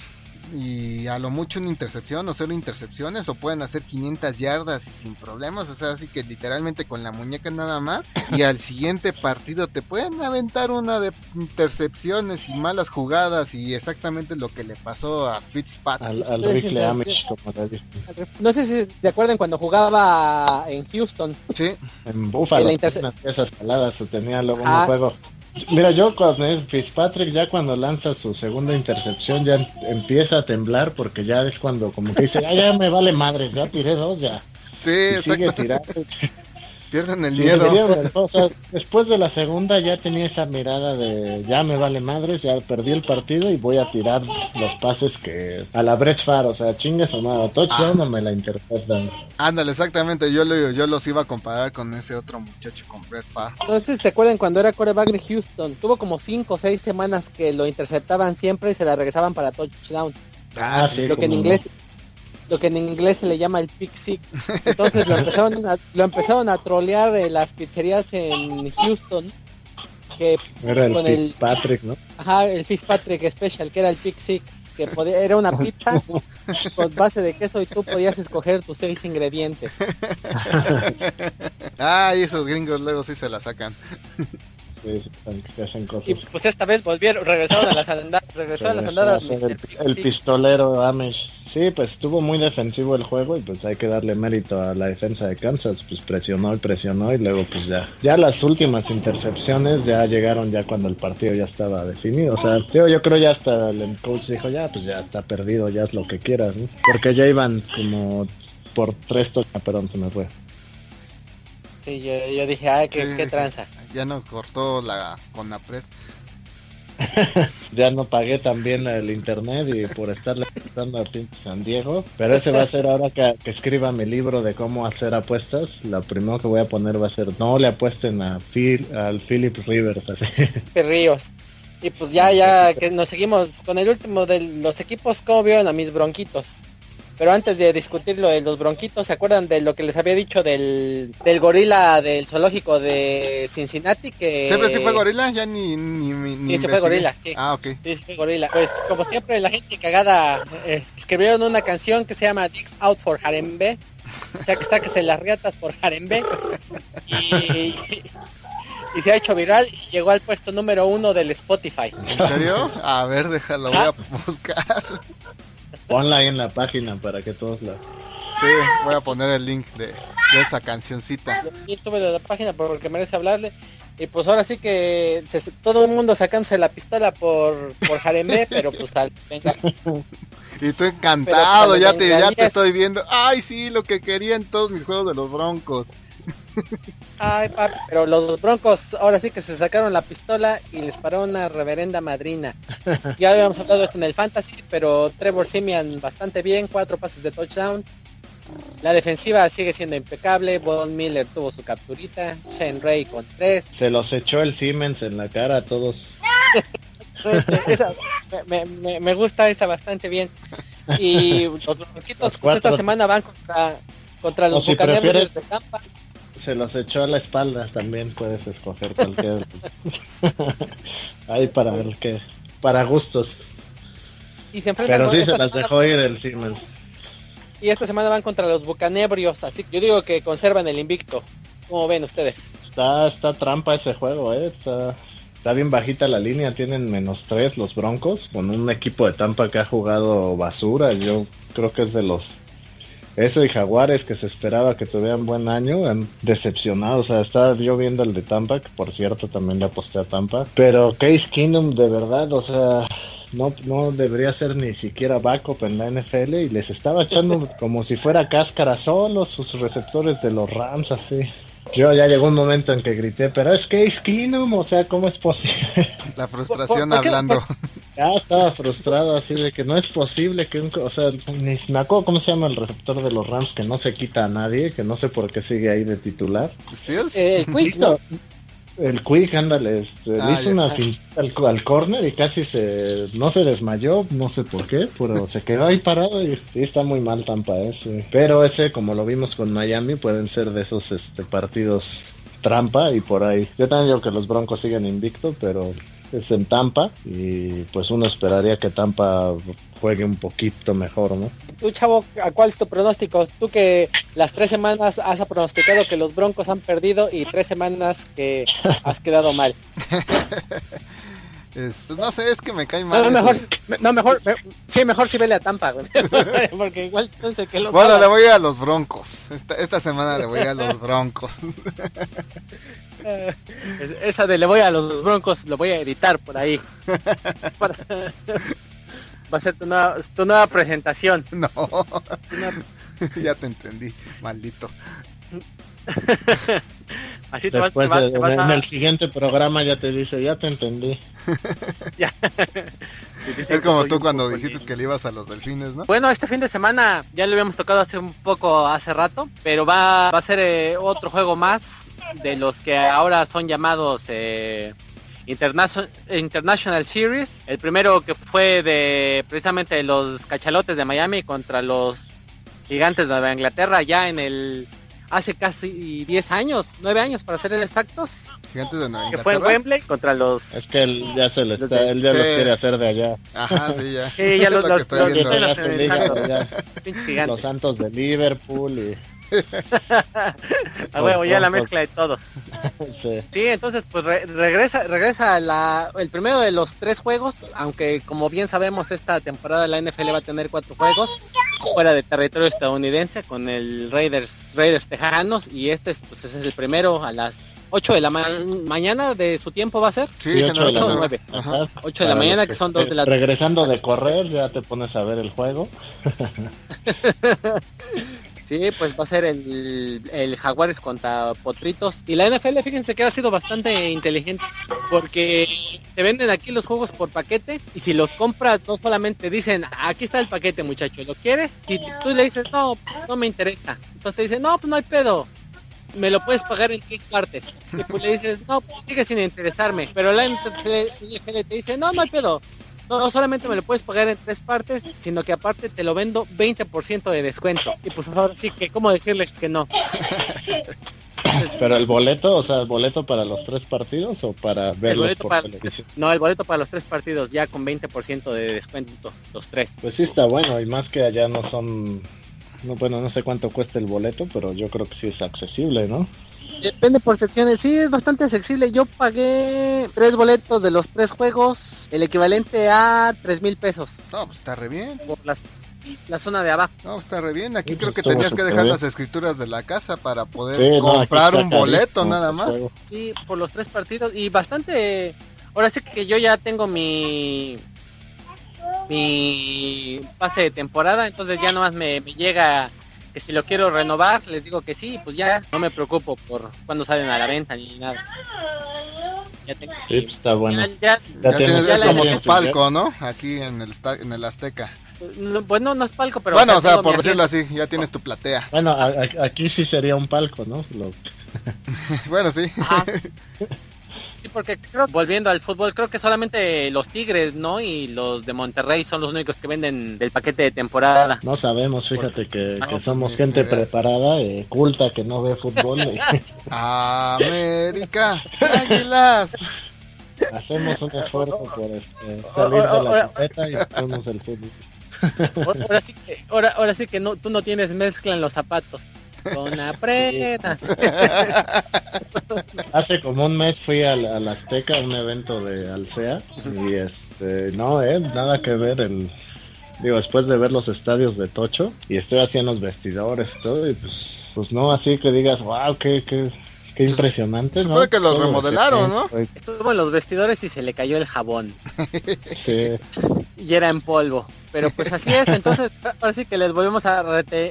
y a lo mucho una intercepción o cero intercepciones o pueden hacer 500 yardas y sin problemas, o sea, así que literalmente con la muñeca nada más y al siguiente partido te pueden aventar una de intercepciones y malas jugadas y exactamente lo que le pasó a Fitzpatrick. Al, rifle No sé si te acuerdan cuando jugaba en Houston. Sí. En Buffalo. esas paladas tenía luego un juego Mira, yo cuando es Fitzpatrick ya cuando lanza su segunda intercepción ya empieza a temblar porque ya es cuando como que dice, ya me vale madre, ya tiré dos ya. Sí, sigue tirando. Pierden el miedo. después de la segunda ya tenía esa mirada de ya me vale madres, ya perdí el partido y voy a tirar los pases que a la Brett Far, o sea, chingues o nada, touchdown ah. me la interpretan. Ándale, exactamente, yo, lo, yo los iba a comparar con ese otro muchacho, con Brett Far. No sé si se acuerdan cuando era coreback de Houston, tuvo como 5 o 6 semanas que lo interceptaban siempre y se la regresaban para touchdown. Ah, sí, lo que en inglés lo que en inglés se le llama el pixie. Entonces lo empezaron a, lo empezaron a trolear las pizzerías en Houston. Que era el con Fitzpatrick, ¿no? Ajá, el Fitzpatrick Special, que era el Pick Six, que podía, era una pizza con base de queso y tú podías escoger tus seis ingredientes. ah, y esos gringos luego sí se la sacan. Y pues esta vez volvieron, regresaron a las andadas, regresaron a las andadas. El, pistolero Amish. Sí, pues estuvo muy defensivo el juego y pues hay que darle mérito a la defensa de Kansas, pues presionó y presionó y luego pues ya. Ya las últimas intercepciones ya llegaron ya cuando el partido ya estaba definido. O sea, yo, yo creo ya hasta el coach dijo ya, pues ya está perdido, ya es lo que quieras, Porque ya iban como por tres toques, perdón, se me fue. Sí, yo, dije, ay, qué, tranza. Ya no cortó la con la pred. ya no pagué también el internet y por estarle prestando a pinche San Diego. Pero ese va a ser ahora que, escriba mi libro de cómo hacer apuestas. Lo primero que voy a poner va a ser no le apuesten a Phil, al Philip Rivers. Así. Ríos. Y pues ya, ya que nos seguimos con el último de los equipos, ¿cómo vieron a mis bronquitos? Pero antes de discutir lo de los bronquitos, ¿se acuerdan de lo que les había dicho del, del gorila del zoológico de Cincinnati? Que... ¿Siempre sí fue gorila? Ya ni... ni, ni sí, se fue gorila, sí. Ah, ok. Sí, se fue gorila. Pues como siempre la gente cagada eh, escribieron una canción que se llama Dicks Out for Harembe. O sea que sáquese las riatas por Harembe. Y, y, se ha hecho viral y llegó al puesto número uno del Spotify. ¿En serio? A ver, déjalo, voy a ah. buscar. Ponla ahí en la página para que todos la... Sí, voy a poner el link de, esa cancioncita. Y tuve la página porque merece hablarle. Y pues ahora sí que todo el mundo sacándose la pistola por, por Jaremé, pero pues al, venga. Y tú encantado, ya te, ya te estoy viendo. Ay, sí, lo que quería en todos mis juegos de los Broncos. Ay, papi, pero los Broncos ahora sí que se sacaron la pistola y les paró una reverenda madrina. Ya habíamos hablado esto en el Fantasy, pero Trevor Simian bastante bien, cuatro pases de touchdowns. La defensiva sigue siendo impecable. Von Miller tuvo su capturita. Shane Ray con tres. Se los echó el Siemens en la cara a todos. me, gusta esa bastante bien. Y los bronquitos pues, esta semana van contra, contra los bucaneros de Tampa. Se los echó a la espalda también puedes escoger cualquier. Ahí para ver qué. Para gustos. Y se Pero sí se las dejó ir el Siemens. Y esta semana van contra los bucanebrios, así que yo digo que conservan el invicto. ¿Cómo ven ustedes? Está, está trampa ese juego, eh. Está, está bien bajita la línea, tienen menos tres los Broncos, con un equipo de Tampa que ha jugado basura. Yo creo que es de los eso y Jaguares que se esperaba que tuvieran buen año, han decepcionado. O sea, estaba yo viendo el de Tampa, que por cierto también le aposté a Tampa. Pero Case Kingdom de verdad, o sea, no, no debería ser ni siquiera backup en la NFL y les estaba echando como si fuera cáscara solo sus receptores de los Rams así. Yo ya llegó un momento en que grité, pero es que es Keenum, o sea, ¿cómo es posible? La frustración hablando. Ya estaba frustrado así de que no es posible que un, o sea, ni me acuerdo cómo se llama el receptor de los Rams que no se quita a nadie, que no sé por qué sigue ahí de titular. ¿Sí eh, no. El Quick, ándale, este, ah, hizo una al, al corner y casi se, no se desmayó, no sé por qué, pero se quedó ahí parado y, está muy mal Tampa ese. Pero ese, como lo vimos con Miami, pueden ser de esos este, partidos trampa y por ahí. Yo también digo que los Broncos siguen invicto, pero es en Tampa y pues uno esperaría que Tampa juegue un poquito mejor, ¿no? Tú, chavo, ¿cuál es tu pronóstico? Tú que las tres semanas has pronosticado que los Broncos han perdido y tres semanas que has quedado mal. no sé, es que me cae mal. No, mejor, no, mejor, sí, mejor si vele a Tampa, porque igual no sé qué los Bueno, le voy a los Broncos. Esta, esta semana le voy a los Broncos. Esa de le voy a los Broncos, lo voy a editar por ahí. Va a ser tu nueva, tu nueva presentación. No. ya te entendí, maldito. Así te Después vas, en el siguiente programa ya te dice, ya te entendí. ya. es como tú cuando dijiste que le ibas a los delfines, ¿no? Bueno, este fin de semana ya lo habíamos tocado hace un poco hace rato, pero va, va a ser eh, otro juego más de los que ahora son llamados eh, International, Series. El primero que fue de precisamente los cachalotes de Miami contra los gigantes de Nueva Inglaterra ya en el hace casi 10 años, 9 años para ser exactos. Gigantes de Nueva Que fue en Wembley contra los... Es que él ya se le está, él ya los quiere hacer de allá. Ajá, sí, ya. Sí, ya los, los, los Santos de Liverpool y a huevo, ya la mezcla de todos. sí. entonces pues regresa, regresa la, el primero de los tres juegos, aunque como bien sabemos esta temporada la NFL va a tener cuatro juegos fuera de territorio estadounidense con el Raiders, Raiders Tejanos y este pues, es el primero a las 8 de la mañana de su tiempo va a ser. Sí, 8 de la 9. 8 de la mañana que son 2 de la Regresando de correr ya te pones a ver el juego. Sí, pues va a ser el, el Jaguares contra Potritos. Y la NFL, fíjense que ha sido bastante inteligente. Porque te venden aquí los juegos por paquete. Y si los compras, no solamente dicen, aquí está el paquete, muchacho, ¿lo quieres? Y tú le dices, no, no me interesa. Entonces te dicen, no, pues no hay pedo. Me lo puedes pagar en tres partes. Y pues le dices, no, pues sigue sin interesarme. Pero la NFL te dice, no, no hay pedo no, solamente me lo puedes pagar en tres partes, sino que aparte te lo vendo 20% de descuento. Y pues ahora sí que, ¿cómo decirles que no? Pero el boleto, o sea, el boleto para los tres partidos o para verlo por televisión. No, el boleto para los tres partidos ya con 20% de descuento, los tres. Pues sí está bueno, y más que allá no son, no, bueno, no sé cuánto cuesta el boleto, pero yo creo que sí es accesible, ¿no? Depende por secciones, sí, es bastante accesible. Yo pagué tres boletos de los tres juegos, el equivalente a tres mil pesos. No, pues está re bien. Por la zona de abajo. No, está re bien. Aquí creo que tenías que dejar las escrituras de la casa para poder comprar un boleto nada más. Sí, por los tres partidos y bastante. Ahora sí que yo ya tengo mi mi pase de temporada, entonces ya nomás me, me llega que si lo quiero renovar, les digo que sí, pues ya no me preocupo por cuando salen a la venta ni nada. Ya tengo, sí, pues está bueno. Ya, tienes como tu palco, ¿no? Aquí en el, en el Azteca. bueno, no es palco, pero... Bueno, o sea, por decirlo así, ya tienes tu platea. Bueno, aquí sí sería un palco, ¿no? bueno, sí. Sí, porque creo, volviendo al fútbol, creo que solamente los Tigres, ¿no? Y los de Monterrey son los únicos que venden del paquete de temporada. No sabemos, fíjate que, somos gente preparada, eh, culta, que no ve fútbol. América, Águilas. Hacemos un esfuerzo por este, salir de la copeta y hacemos el fútbol. Ahora sí que, ahora, ahora sí que no, tú no tienes mezcla en los zapatos. Con apretas. Hace como un mes fui al, al Azteca, a un evento de Alsea, y este, no, eh, nada que ver el, digo, después de ver los estadios de Tocho, y estoy haciendo los vestidores y todo, y pues, pues no así que digas, wow, qué, qué, qué impresionante, ¿no? que los remodelaron, ¿no? Estuvo en los vestidores y se le cayó el jabón. Y era en polvo. Pero pues así es, entonces ahora sí que les volvemos a,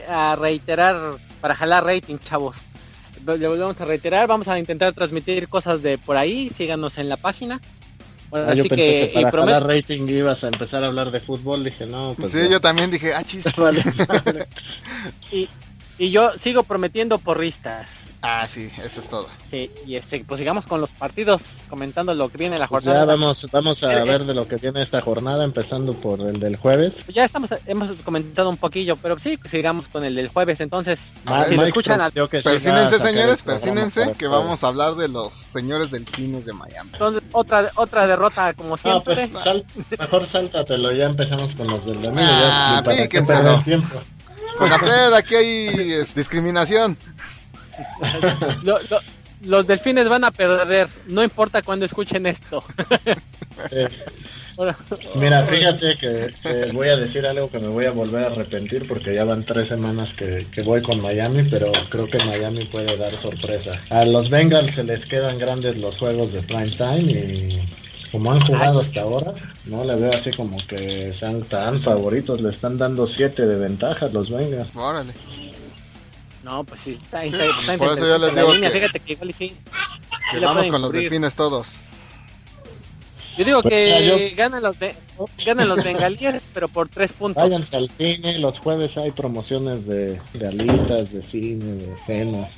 a reiterar para jalar rating, chavos. Le volvemos a reiterar, vamos a intentar transmitir cosas de por ahí, síganos en la página. Bueno, ah, así que, para jalar rating ibas a empezar a hablar de fútbol, dije no. Pues sí, yo también dije, ah, chis. y, y yo sigo prometiendo porristas. Ah, sí, eso es todo. Sí, y este, pues sigamos con los partidos, comentando lo que viene la pues jornada. ya vamos, vamos a eh, ver eh. de lo que viene esta jornada, empezando por el del jueves. Pues ya estamos, hemos comentado un poquillo, pero sí, sigamos con el del jueves, entonces, si lo escuchan... A... persínense, señores, persínense, que vamos a hablar de los señores delfines de Miami. Entonces, otra otra derrota como siempre. pues, mejor sáltatelo, ya empezamos con los del domingo, ah, para que perder tiempo. Con la aquí hay discriminación. los delfines van a perder, no importa cuando escuchen esto. Mira, fíjate que, voy a decir algo que me voy a volver a arrepentir porque ya van tres semanas que, que, voy con Miami, pero creo que Miami puede dar sorpresa. A los Bengals se les quedan grandes los juegos de prime time y como han jugado hasta ahora, no le veo así como que sean tan favoritos, le están dando 7 de ventaja los Vengas. Órale. No, pues sí, está, está, Por eso yo les digo que, fíjate que igual y sí. vamos con los delfines todos. Yo digo pues que ganan los de, ganan los bengalíes, pero por 3 puntos. Vayan al cine, los jueves hay promociones de, de alitas, de cine, de cenas.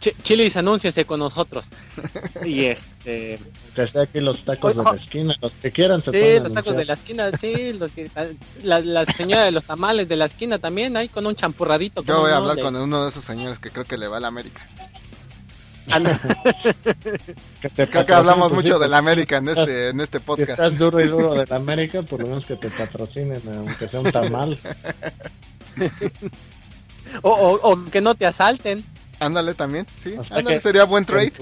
Ch Chilis, anúnciese con nosotros. Y este. Que sea aquí los tacos de la esquina, los que quieran se Sí, los tacos de la esquina, sí, los que, la, la, señora de los tamales de la esquina también, ahí con un champurradito. Yo voy a hablar con uno de esos señores que creo que le va a la América. creo que hablamos mucho de la América en este, en este podcast. Si estás duro y duro de la América, por lo menos que te patrocinen, aunque sea un tamal. o, o, o que no te asalten. Ándale también, sí. Ándale, sería buen trade.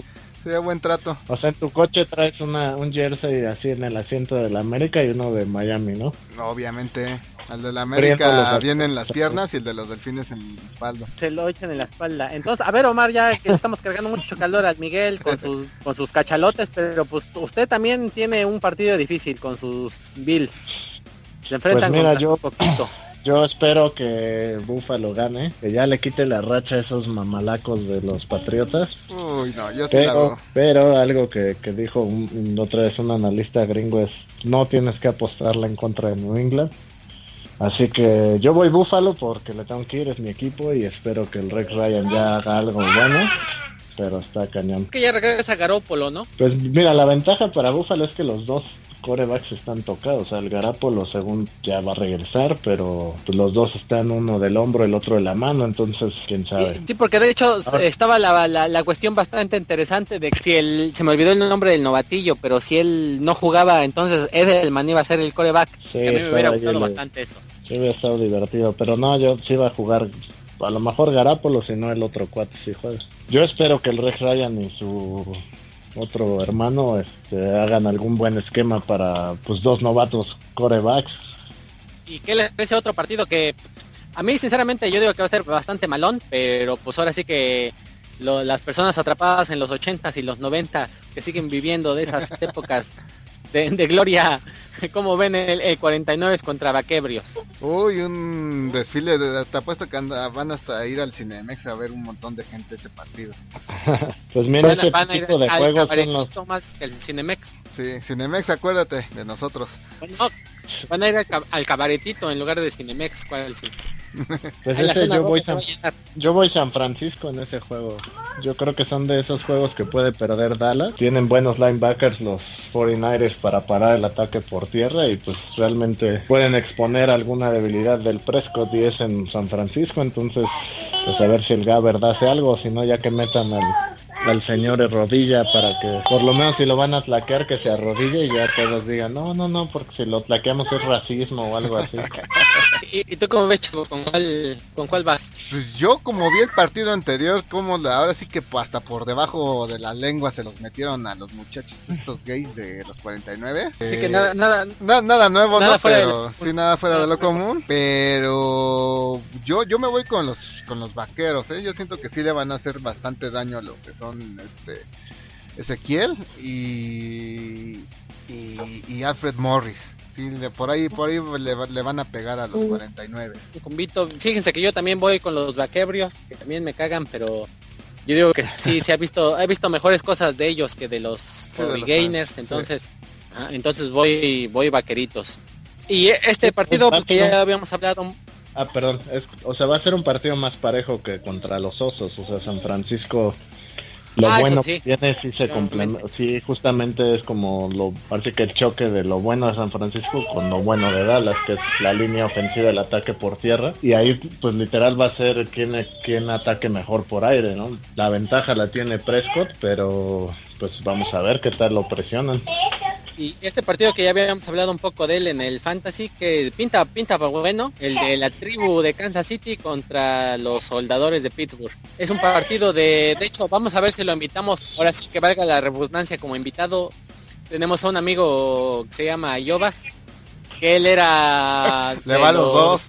Sería buen trato. O sea, en tu coche traes una, un jersey así en el asiento de la América y uno de Miami, ¿no? Obviamente. Al de la América viene en las piernas y el de los delfines en la espalda. Se lo echan en la espalda. Entonces, a ver, Omar, ya que estamos cargando mucho calor al Miguel con sus, con sus cachalotes, pero pues usted también tiene un partido difícil con sus Bills. Se enfrentan pues mira, yo, poquito. Yo espero que Buffalo gane, que ya le quite la racha a esos mamalacos de los Patriotas. Uy, no, yo pero, pero algo que, dijo otra vez un analista gringo es, no tienes que apostarla en contra de New England. Así que yo voy Buffalo porque le tengo que ir, es mi equipo y espero que el Rex Ryan ya haga algo bueno. Pero está cañón. Que ya regresa Garópolo, ¿no? Pues mira, la ventaja para Buffalo es que los dos corebacks están tocados. O sea, el Garapolo según ya va a regresar, pero pues, los dos están uno del hombro, el otro de la mano, entonces quién sabe. Sí, porque de hecho estaba la, la, cuestión bastante interesante de que si él, se me olvidó el nombre del novatillo, pero si él no jugaba, entonces Edelman iba a ser el coreback. Sí, a mí me hubiera gustado bastante eso. Sí, hubiera estado divertido, pero no, yo sí iba a jugar a lo mejor Garapolo, si no el otro cuate si juega. Yo espero que el Rex Ryan y su otro hermano este, hagan algún buen esquema para pues dos novatos corebacks. ¿Y qué le parece otro partido que a mí sinceramente yo digo que va a ser bastante malón, pero pues ahora sí que las personas atrapadas en los 80s y los 90s que siguen viviendo de esas épocas de, Gloria, ¿cómo ven el, 49 contra Vaquebrios? Uy, un desfile, de, te apuesto que van hasta ir al Cinemex a ver un montón de gente ese partido. pues mira, ese tipo de juegos son los... más el Cinemex. Sí, Cinemex, acuérdate de nosotros. van a ir al, cabaretito en lugar de Cinemex, ¿cuál es el pues yo, voy San, yo voy San Francisco en ese juego. Yo creo que son de esos juegos que puede perder Dallas. Tienen buenos linebackers los 49ers para parar el ataque por tierra y pues realmente pueden exponer alguna debilidad del Prescott y es en San Francisco. Entonces, pues a ver si el Gaber hace algo, si no ya que metan al al señor rodilla para que por lo menos si lo van a tlaquear que se arrodille y ya todos digan no no no porque si lo tlaqueamos es racismo o algo así ¿Y, tú cómo ves Chico? ¿Con cuál, con cuál vas? Pues yo como vi el partido anterior como ahora sí que hasta por debajo de la lengua se los metieron a los muchachos estos gays de los 49 así que nada nada nada nuevo no pero sí nada fuera de lo común. Pero yo yo me voy con los con los vaqueros ¿eh? yo siento que sí le van a hacer bastante daño a lo que son este Ezequiel y, y, Alfred Morris. por ahí por ahí le, van a pegar a los 49. Convito, fíjense que yo también voy con los vaquebrios, que también me cagan, pero yo digo que sí, se ha visto, he visto mejores cosas de ellos que de los Gainers, entonces, entonces voy, voy vaqueritos. Y este partido, pues que ya habíamos hablado. Ah, perdón, o sea, va a ser un partido más parejo que contra los Osos, o sea, San Francisco lo ah, bueno que tiene sí se complementa, sí justamente es como lo parece que el choque de lo bueno de San Francisco con lo bueno de Dallas, que es la línea ofensiva del ataque por tierra y ahí pues literal va a ser quien quien ataque mejor por aire, ¿no? La ventaja la tiene Prescott, pero pues vamos a ver qué tal lo presionan. Y este partido que ya habíamos hablado un poco de él en el Fantasy, que pinta, pinta bueno, el de la tribu de Kansas City contra los soldadores de Pittsburgh. Es un partido de, de hecho, vamos a ver si lo invitamos, ahora sí que valga la redundancia como invitado. Tenemos a un amigo que se llama Yobas, que él era... Le va los dos.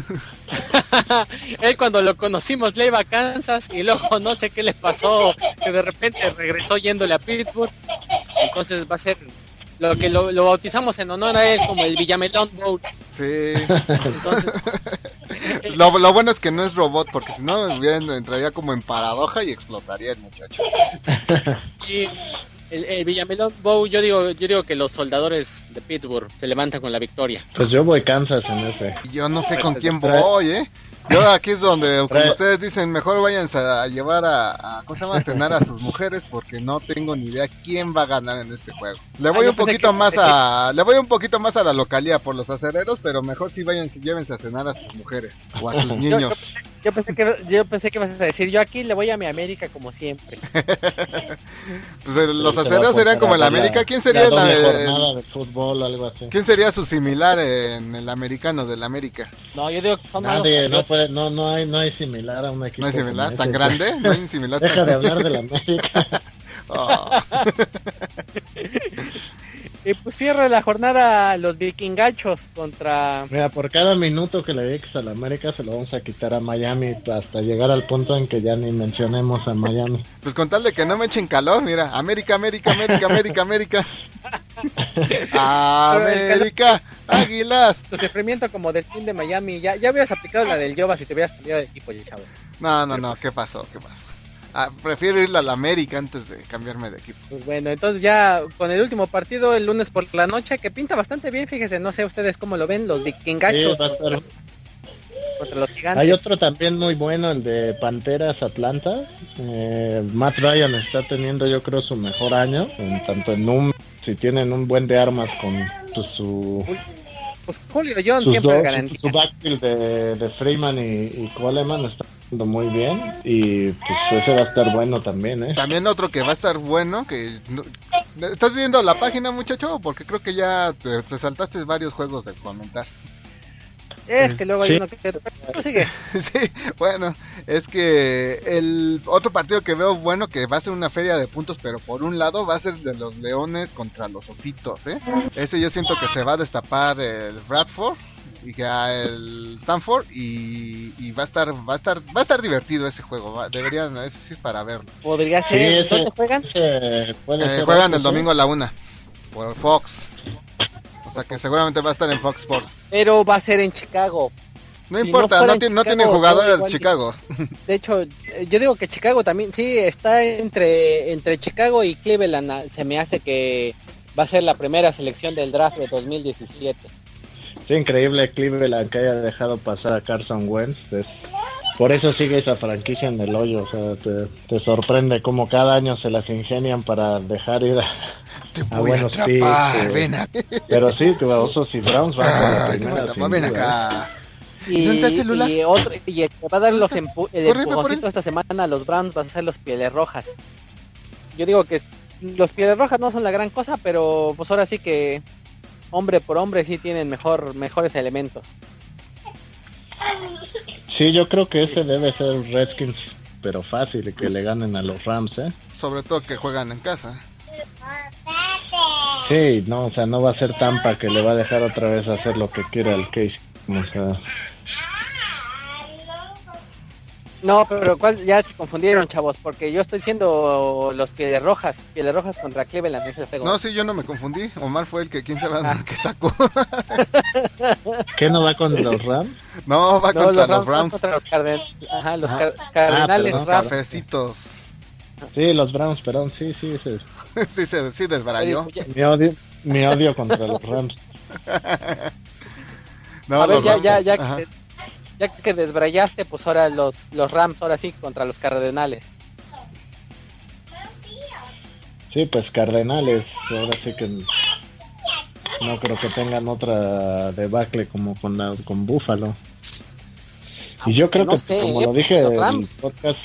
él cuando lo conocimos le iba a Kansas y luego no sé qué le pasó, que de repente regresó yéndole a Pittsburgh. Entonces va a ser lo que lo, bautizamos en honor a él como el Villamelón Boat. Sí. lo, bueno es que no es robot, porque si no entraría como en paradoja y explotaría el muchacho. Y el, Villamelón Bow, yo digo, yo digo que los soldadores de Pittsburgh se levantan con la victoria. Pues yo voy Kansas en ese. Yo no sé con quién voy, eh. Yo aquí es donde, como ustedes dicen, mejor váyanse a llevar a, a, ¿cómo se llama? a cenar a sus mujeres porque no tengo ni idea quién va a ganar en este juego. Le ah, voy un poquito más a, le voy un poquito más a la localidad por los acereros, pero mejor si vayan, llévense a cenar a sus mujeres o a sus niños. Yo, pensé que yo pensé que vas a decir, yo aquí le voy a mi América como siempre. pues los acereros serían como el América, ¿quién sería la, de fútbol, algo así? ¿Quién sería su similar en el americano del América? No, yo digo que son Nadie, no puede no, no hay, no hay similar a un equipo. ¿No hay similar? ¿Tan grande? ¿No hay similar? Deja de hablar de la América. Oh. Y pues cierra la jornada los vikingachos contra... Mira, por cada minuto que le dediques a la América se lo vamos a quitar a Miami hasta llegar al punto en que ya ni mencionemos a Miami. Pues con tal de que no me echen calor, mira, América, América, América, América, América. América, Águilas. Tu sufrimiento como del team de Miami, ya, ya hubieras aplicado la del Yoba si te hubieras cambiado de equipo, ya, chavo. No, no, no, ¿qué pasó? ¿Qué pasó? Ah, prefiero irle a la América antes de cambiarme de equipo. Pues bueno, entonces ya con el último partido el lunes por la noche, que pinta bastante bien, fíjese, no sé ustedes cómo lo ven, los vikingachos contra, los gigantes. Hay otro también muy bueno, el de Panteras Atlanta. Eh, Matt Ryan está teniendo yo creo su mejor año, en tanto en un si tienen un buen de armas con pues, su pues Julio John siempre Su, backfield de, Freeman y, y, Coleman está muy bien y pues ese va a estar bueno también, ¿eh? También otro que va a estar bueno, que... ¿Estás viendo la página, muchacho? Porque creo que ya te, te saltaste varios juegos de comentar. Es que luego hay uno que... sigue. sí, bueno, es que el otro partido que veo bueno que va a ser una feria de puntos, pero por un lado va a ser de los Leones contra los Ositos, ¿eh? Ese yo siento que se va a destapar el Bradford y que el Stanford y, va a estar va a estar va a estar divertido ese juego deberían ese sí es para verlo podría ser ¿dónde juegan eh, juegan el domingo a la una por Fox. O sea que seguramente va a estar en Fox Sports. Pero va a ser en Chicago. No importa, no, tiene, no tiene jugadores de Chicago. De hecho, yo digo que Chicago también, sí, está entre, entre Chicago y Cleveland. Se me hace que va a ser la primera selección del draft de 2017. Sí, increíble Cleveland que haya dejado pasar a Carson Wentz. por eso sigue esa franquicia en el hoyo. O sea, te, sorprende cómo cada año se las ingenian para dejar ir a, buenos picks. Eh. Pero sí, que osos y Browns van a la primera. ven acá. Y, y, otro, y el que va a dar los empu el empujoncito esta semana a los Browns va a ser los pieles rojas. Yo digo que los pieles rojas no son la gran cosa, pero pues ahora sí que hombre por hombre sí tienen mejor mejores elementos. Sí, yo creo que ese debe ser Redskins, pero fácil que le ganen a los Rams, ¿eh? Sobre todo que juegan en casa. Sí, no, o sea, no va a ser Tampa que le va a dejar otra vez hacer lo que quiera el Case. O sea, no, pero ¿cuál? ya se confundieron, chavos, porque yo estoy siendo los Pieles Rojas, Pieles Rojas contra Cleveland, ese juego. No, sí, yo no me confundí. Omar fue el que, quién sabe ah. que sacó. ¿Qué no va con los Rams? No, va contra los, Rams. Contra los, Ajá, los ah. Cardenales ah, Cafecitos. Sí, los Browns, perdón, sí, sí, sí. sí, sí, sí desbarayó. Mi odio, mi odio contra los Rams. no, a ver, ya, ya, ya, ya que desbrayaste, pues ahora los, los Rams, ahora sí, contra los Cardenales. Sí, pues Cardenales, ahora sí que no creo que tengan otra debacle como con la, con Búfalo. Y yo creo que, como lo dije en el podcast,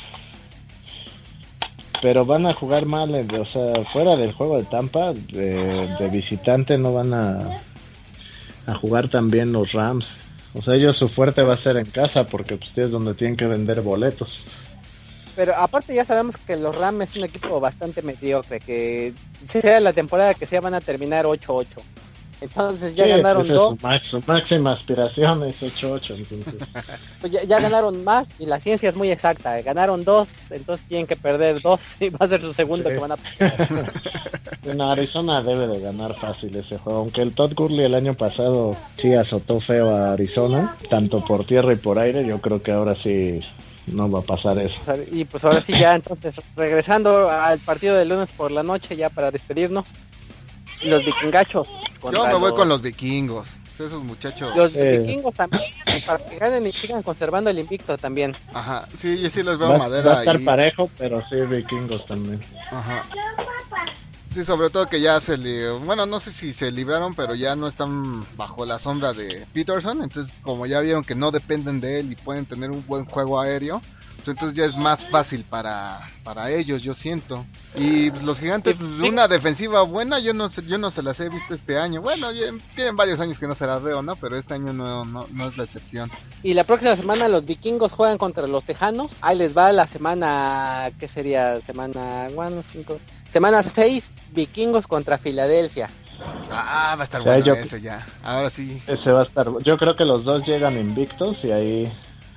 pero van a jugar mal, o sea, fuera del juego de Tampa, de, visitante no van a, a jugar también los Rams. O sea, ellos su fuerte va a ser en casa porque pues, es donde tienen que vender boletos. Pero aparte ya sabemos que los Rams es un equipo bastante mediocre, que sea la temporada que sea van a terminar 8-8. Entonces ya ganaron dos. Su, máxima aspiración es 8-8. pues ya, ganaron más y la ciencia es muy exacta. Ganaron dos, entonces tienen que perder dos y va a ser su segundo que van a perder. en Arizona debe de ganar fácil ese juego. Aunque el Todd Gurley el año pasado sí azotó feo a Arizona, tanto por tierra y por aire, yo creo que ahora sí no va a pasar eso. Y pues ahora sí ya entonces regresando al partido de lunes por la noche ya para despedirnos los vikingachos. Yo me voy con los vikingos. Esos muchachos. Los vikingos también, para que ganen y sigan conservando el invicto también. Ajá, sí, yo sí les veo madera. Va a estar parejo, pero sí vikingos también. Ajá. Sí, sobre todo que ya se le... Bueno, no sé si se libraron, pero ya no están bajo la sombra de Peterson. Entonces, como ya vieron que no dependen de él y pueden tener un buen juego aéreo, entonces ya es más fácil para, para ellos, yo siento. Y los gigantes, pues, una defensiva buena, yo no yo no se las he visto este año. Bueno, tienen varios años que no se las veo, ¿no? Pero este año no, no, no es la excepción. Y la próxima semana los vikingos juegan contra los tejanos. Ahí les va la semana, ¿qué sería? Semana, bueno, cinco. Semana 6, vikingos contra Filadelfia. Ah, va a estar bueno ese ya. Ahora sí. Ese va a estar. Yo creo que los dos llegan invictos y ahí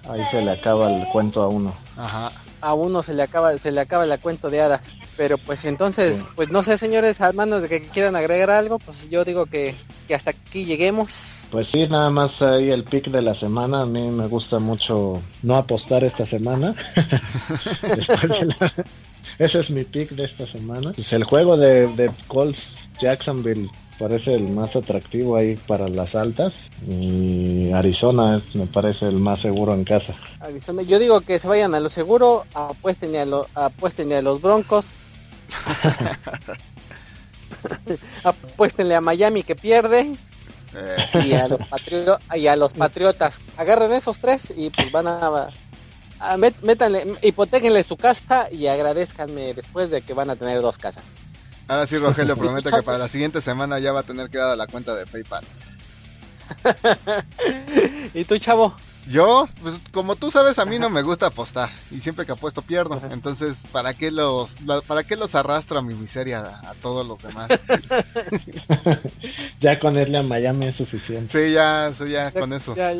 Ahí se le acaba el cuento a uno. Ajá. A uno se le acaba, se le acaba el cuento de hadas. Pero pues entonces, pues no sé señores, a manos de que quieran agregar algo, pues yo digo que, que hasta aquí lleguemos. Pues sí, nada más ahí el pick de la semana. A mí me gusta mucho no apostar esta semana. Ese es mi pick de esta semana. Es el juego de, de Colts Jacksonville parece el más atractivo ahí para las altas y Arizona me parece el más seguro en casa. Arizona, yo digo que se vayan a lo seguro, apuesten a, lo, apuesten a los Broncos. Apuéstenle a Miami que pierde. Eh. Y a, los y a los Patriotas. Agarren esos tres y pues van a, a métanle, hipotéquenle su casa y agradezcanme después de que van a tener dos casas. Ahora sí, Rogelio promete que para la siguiente semana ya va a tener creada la cuenta de PayPal. ¿Y tú, chavo? Yo, pues como tú sabes, a mí no me gusta apostar y siempre que apuesto pierdo. Entonces, ¿para qué los, para qué los arrastro a mi miseria a, todos los demás? ya con irle a Miami es suficiente. Sí, ya, ya, con eso. Ya,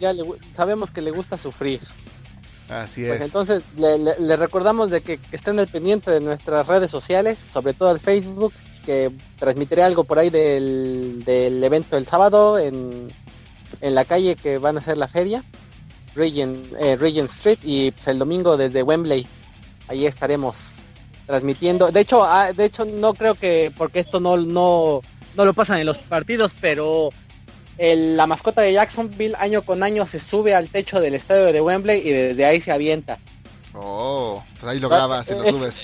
ya sabemos que le gusta sufrir. Así pues entonces le, recordamos de que, estén al pendiente de nuestras redes sociales, sobre todo el Facebook, que transmitiré algo por ahí del, del evento el sábado en, en la calle que van a hacer la feria, Regent, eh, Street, y pues, el domingo desde Wembley. Ahí estaremos transmitiendo. De hecho, ah, de hecho no creo que, porque esto no, no, no lo pasan en los partidos, pero la mascota de Jacksonville año con año se sube al techo del estadio de Wembley y desde ahí se avienta. Oh, pues ahí lo grabas y lo subes.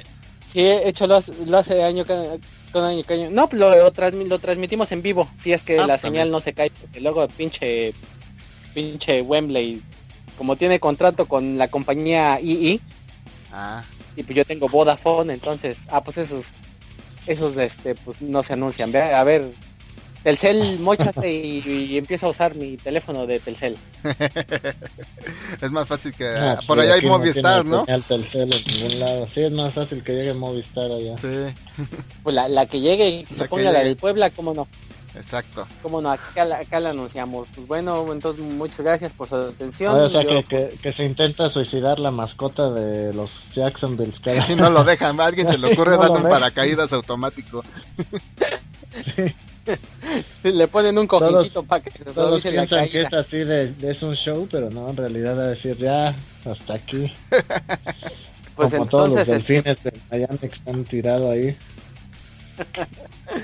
Sí, de hecho lo hace, año con año, año. No, pues lo, lo, transmitimos en vivo, si es que ah, la señal no se cae, porque luego pinche pinche Wembley, como tiene contrato con la compañía II, ah. y pues yo tengo Vodafone, entonces, ah, pues esos, esos, este, pues no se anuncian. A ver, Telcel, mochaste y, empieza a usar mi teléfono de Telcel. es más fácil que... Ah, pues por allá hay Movistar, ¿no? Telcel en ningún lado. Sí, es más fácil que llegue Movistar allá. Sí. pues la, la que llegue y se ponga la del Puebla, ¿cómo no? Exacto. ¿Cómo no? Acá, acá la anunciamos. Pues bueno, entonces muchas gracias por su atención. o sea, que, que, se intenta suicidar la mascota de los Jacksonville. Y no lo dejan, alguien se le ocurre dar un paracaídas automático. Le ponen un cojincito para que se la caída. que es así de, es un show, pero no, en realidad a decir ya, hasta aquí. Pues Como entonces, todos los este, delfines de Miami que están tirados ahí.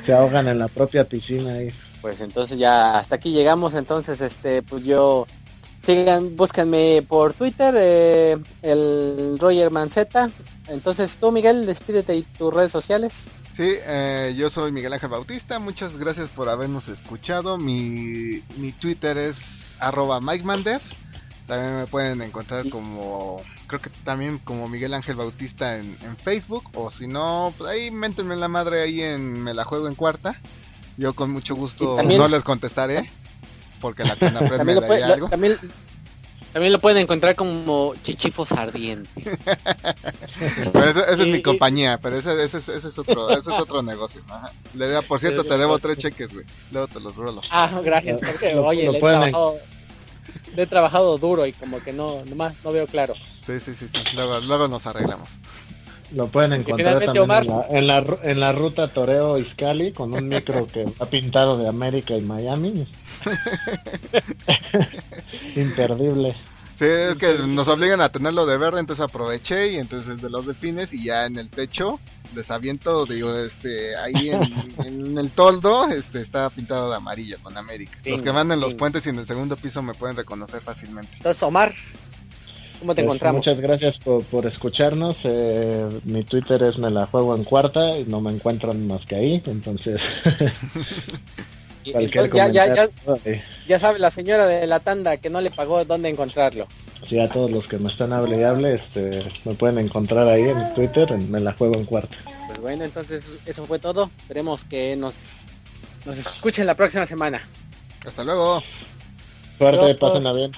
se ahogan en la propia piscina ahí. Pues entonces ya hasta aquí llegamos, entonces este pues yo sigan, búsquenme por Twitter, eh, el Roger Manceta. Entonces tú Miguel, despídete y tus redes sociales. Sí, eh, yo soy Miguel Ángel Bautista, muchas gracias por habernos escuchado. Mi, mi Twitter es arroba Mike También me pueden encontrar como, creo que también como Miguel Ángel Bautista en, Facebook. O si no, pues ahí méntenme la madre ahí en Me la juego en cuarta. Yo con mucho gusto no les contestaré. Porque la aprende me algo. También, también lo pueden encontrar como chichifos ardientes. esa, es mi compañía, pero ese, ese, ese, es, otro, ese es otro negocio. Le por cierto, te debo tres cheques, güey. Luego te los rolo. Ah, gracias. Porque, oye, le, he trabajado, le, he trabajado, duro y como que no, nomás no veo claro. Sí, sí, sí. sí. Luego, luego nos arreglamos. Lo pueden encontrar también en, la, en, la, en, la, ruta Toreo Iscali con un micro que ha pintado de América y Miami. Imperdible. Sí, es que nos obligan a tenerlo de verde, entonces aproveché y entonces de los delfines y ya en el techo desaviento, digo, este, ahí en, el toldo, este, está pintado de amarillo con América. los que van en los puentes y en el segundo piso me pueden reconocer fácilmente. Entonces, Omar, ¿cómo te pues, encontramos? Muchas gracias por, escucharnos. Eh, mi Twitter es me la juego en cuarta y no me encuentran más que ahí, entonces... ya, ya, ya, sabe la señora de la tanda que no le pagó dónde encontrarlo. Sí, a todos los que me están hable y hable, este, me pueden encontrar ahí en Twitter, me la juego en cuarto. Pues bueno, entonces eso fue todo. Esperemos que nos, nos escuchen la próxima semana. Hasta luego. Suerte, pasen a bien.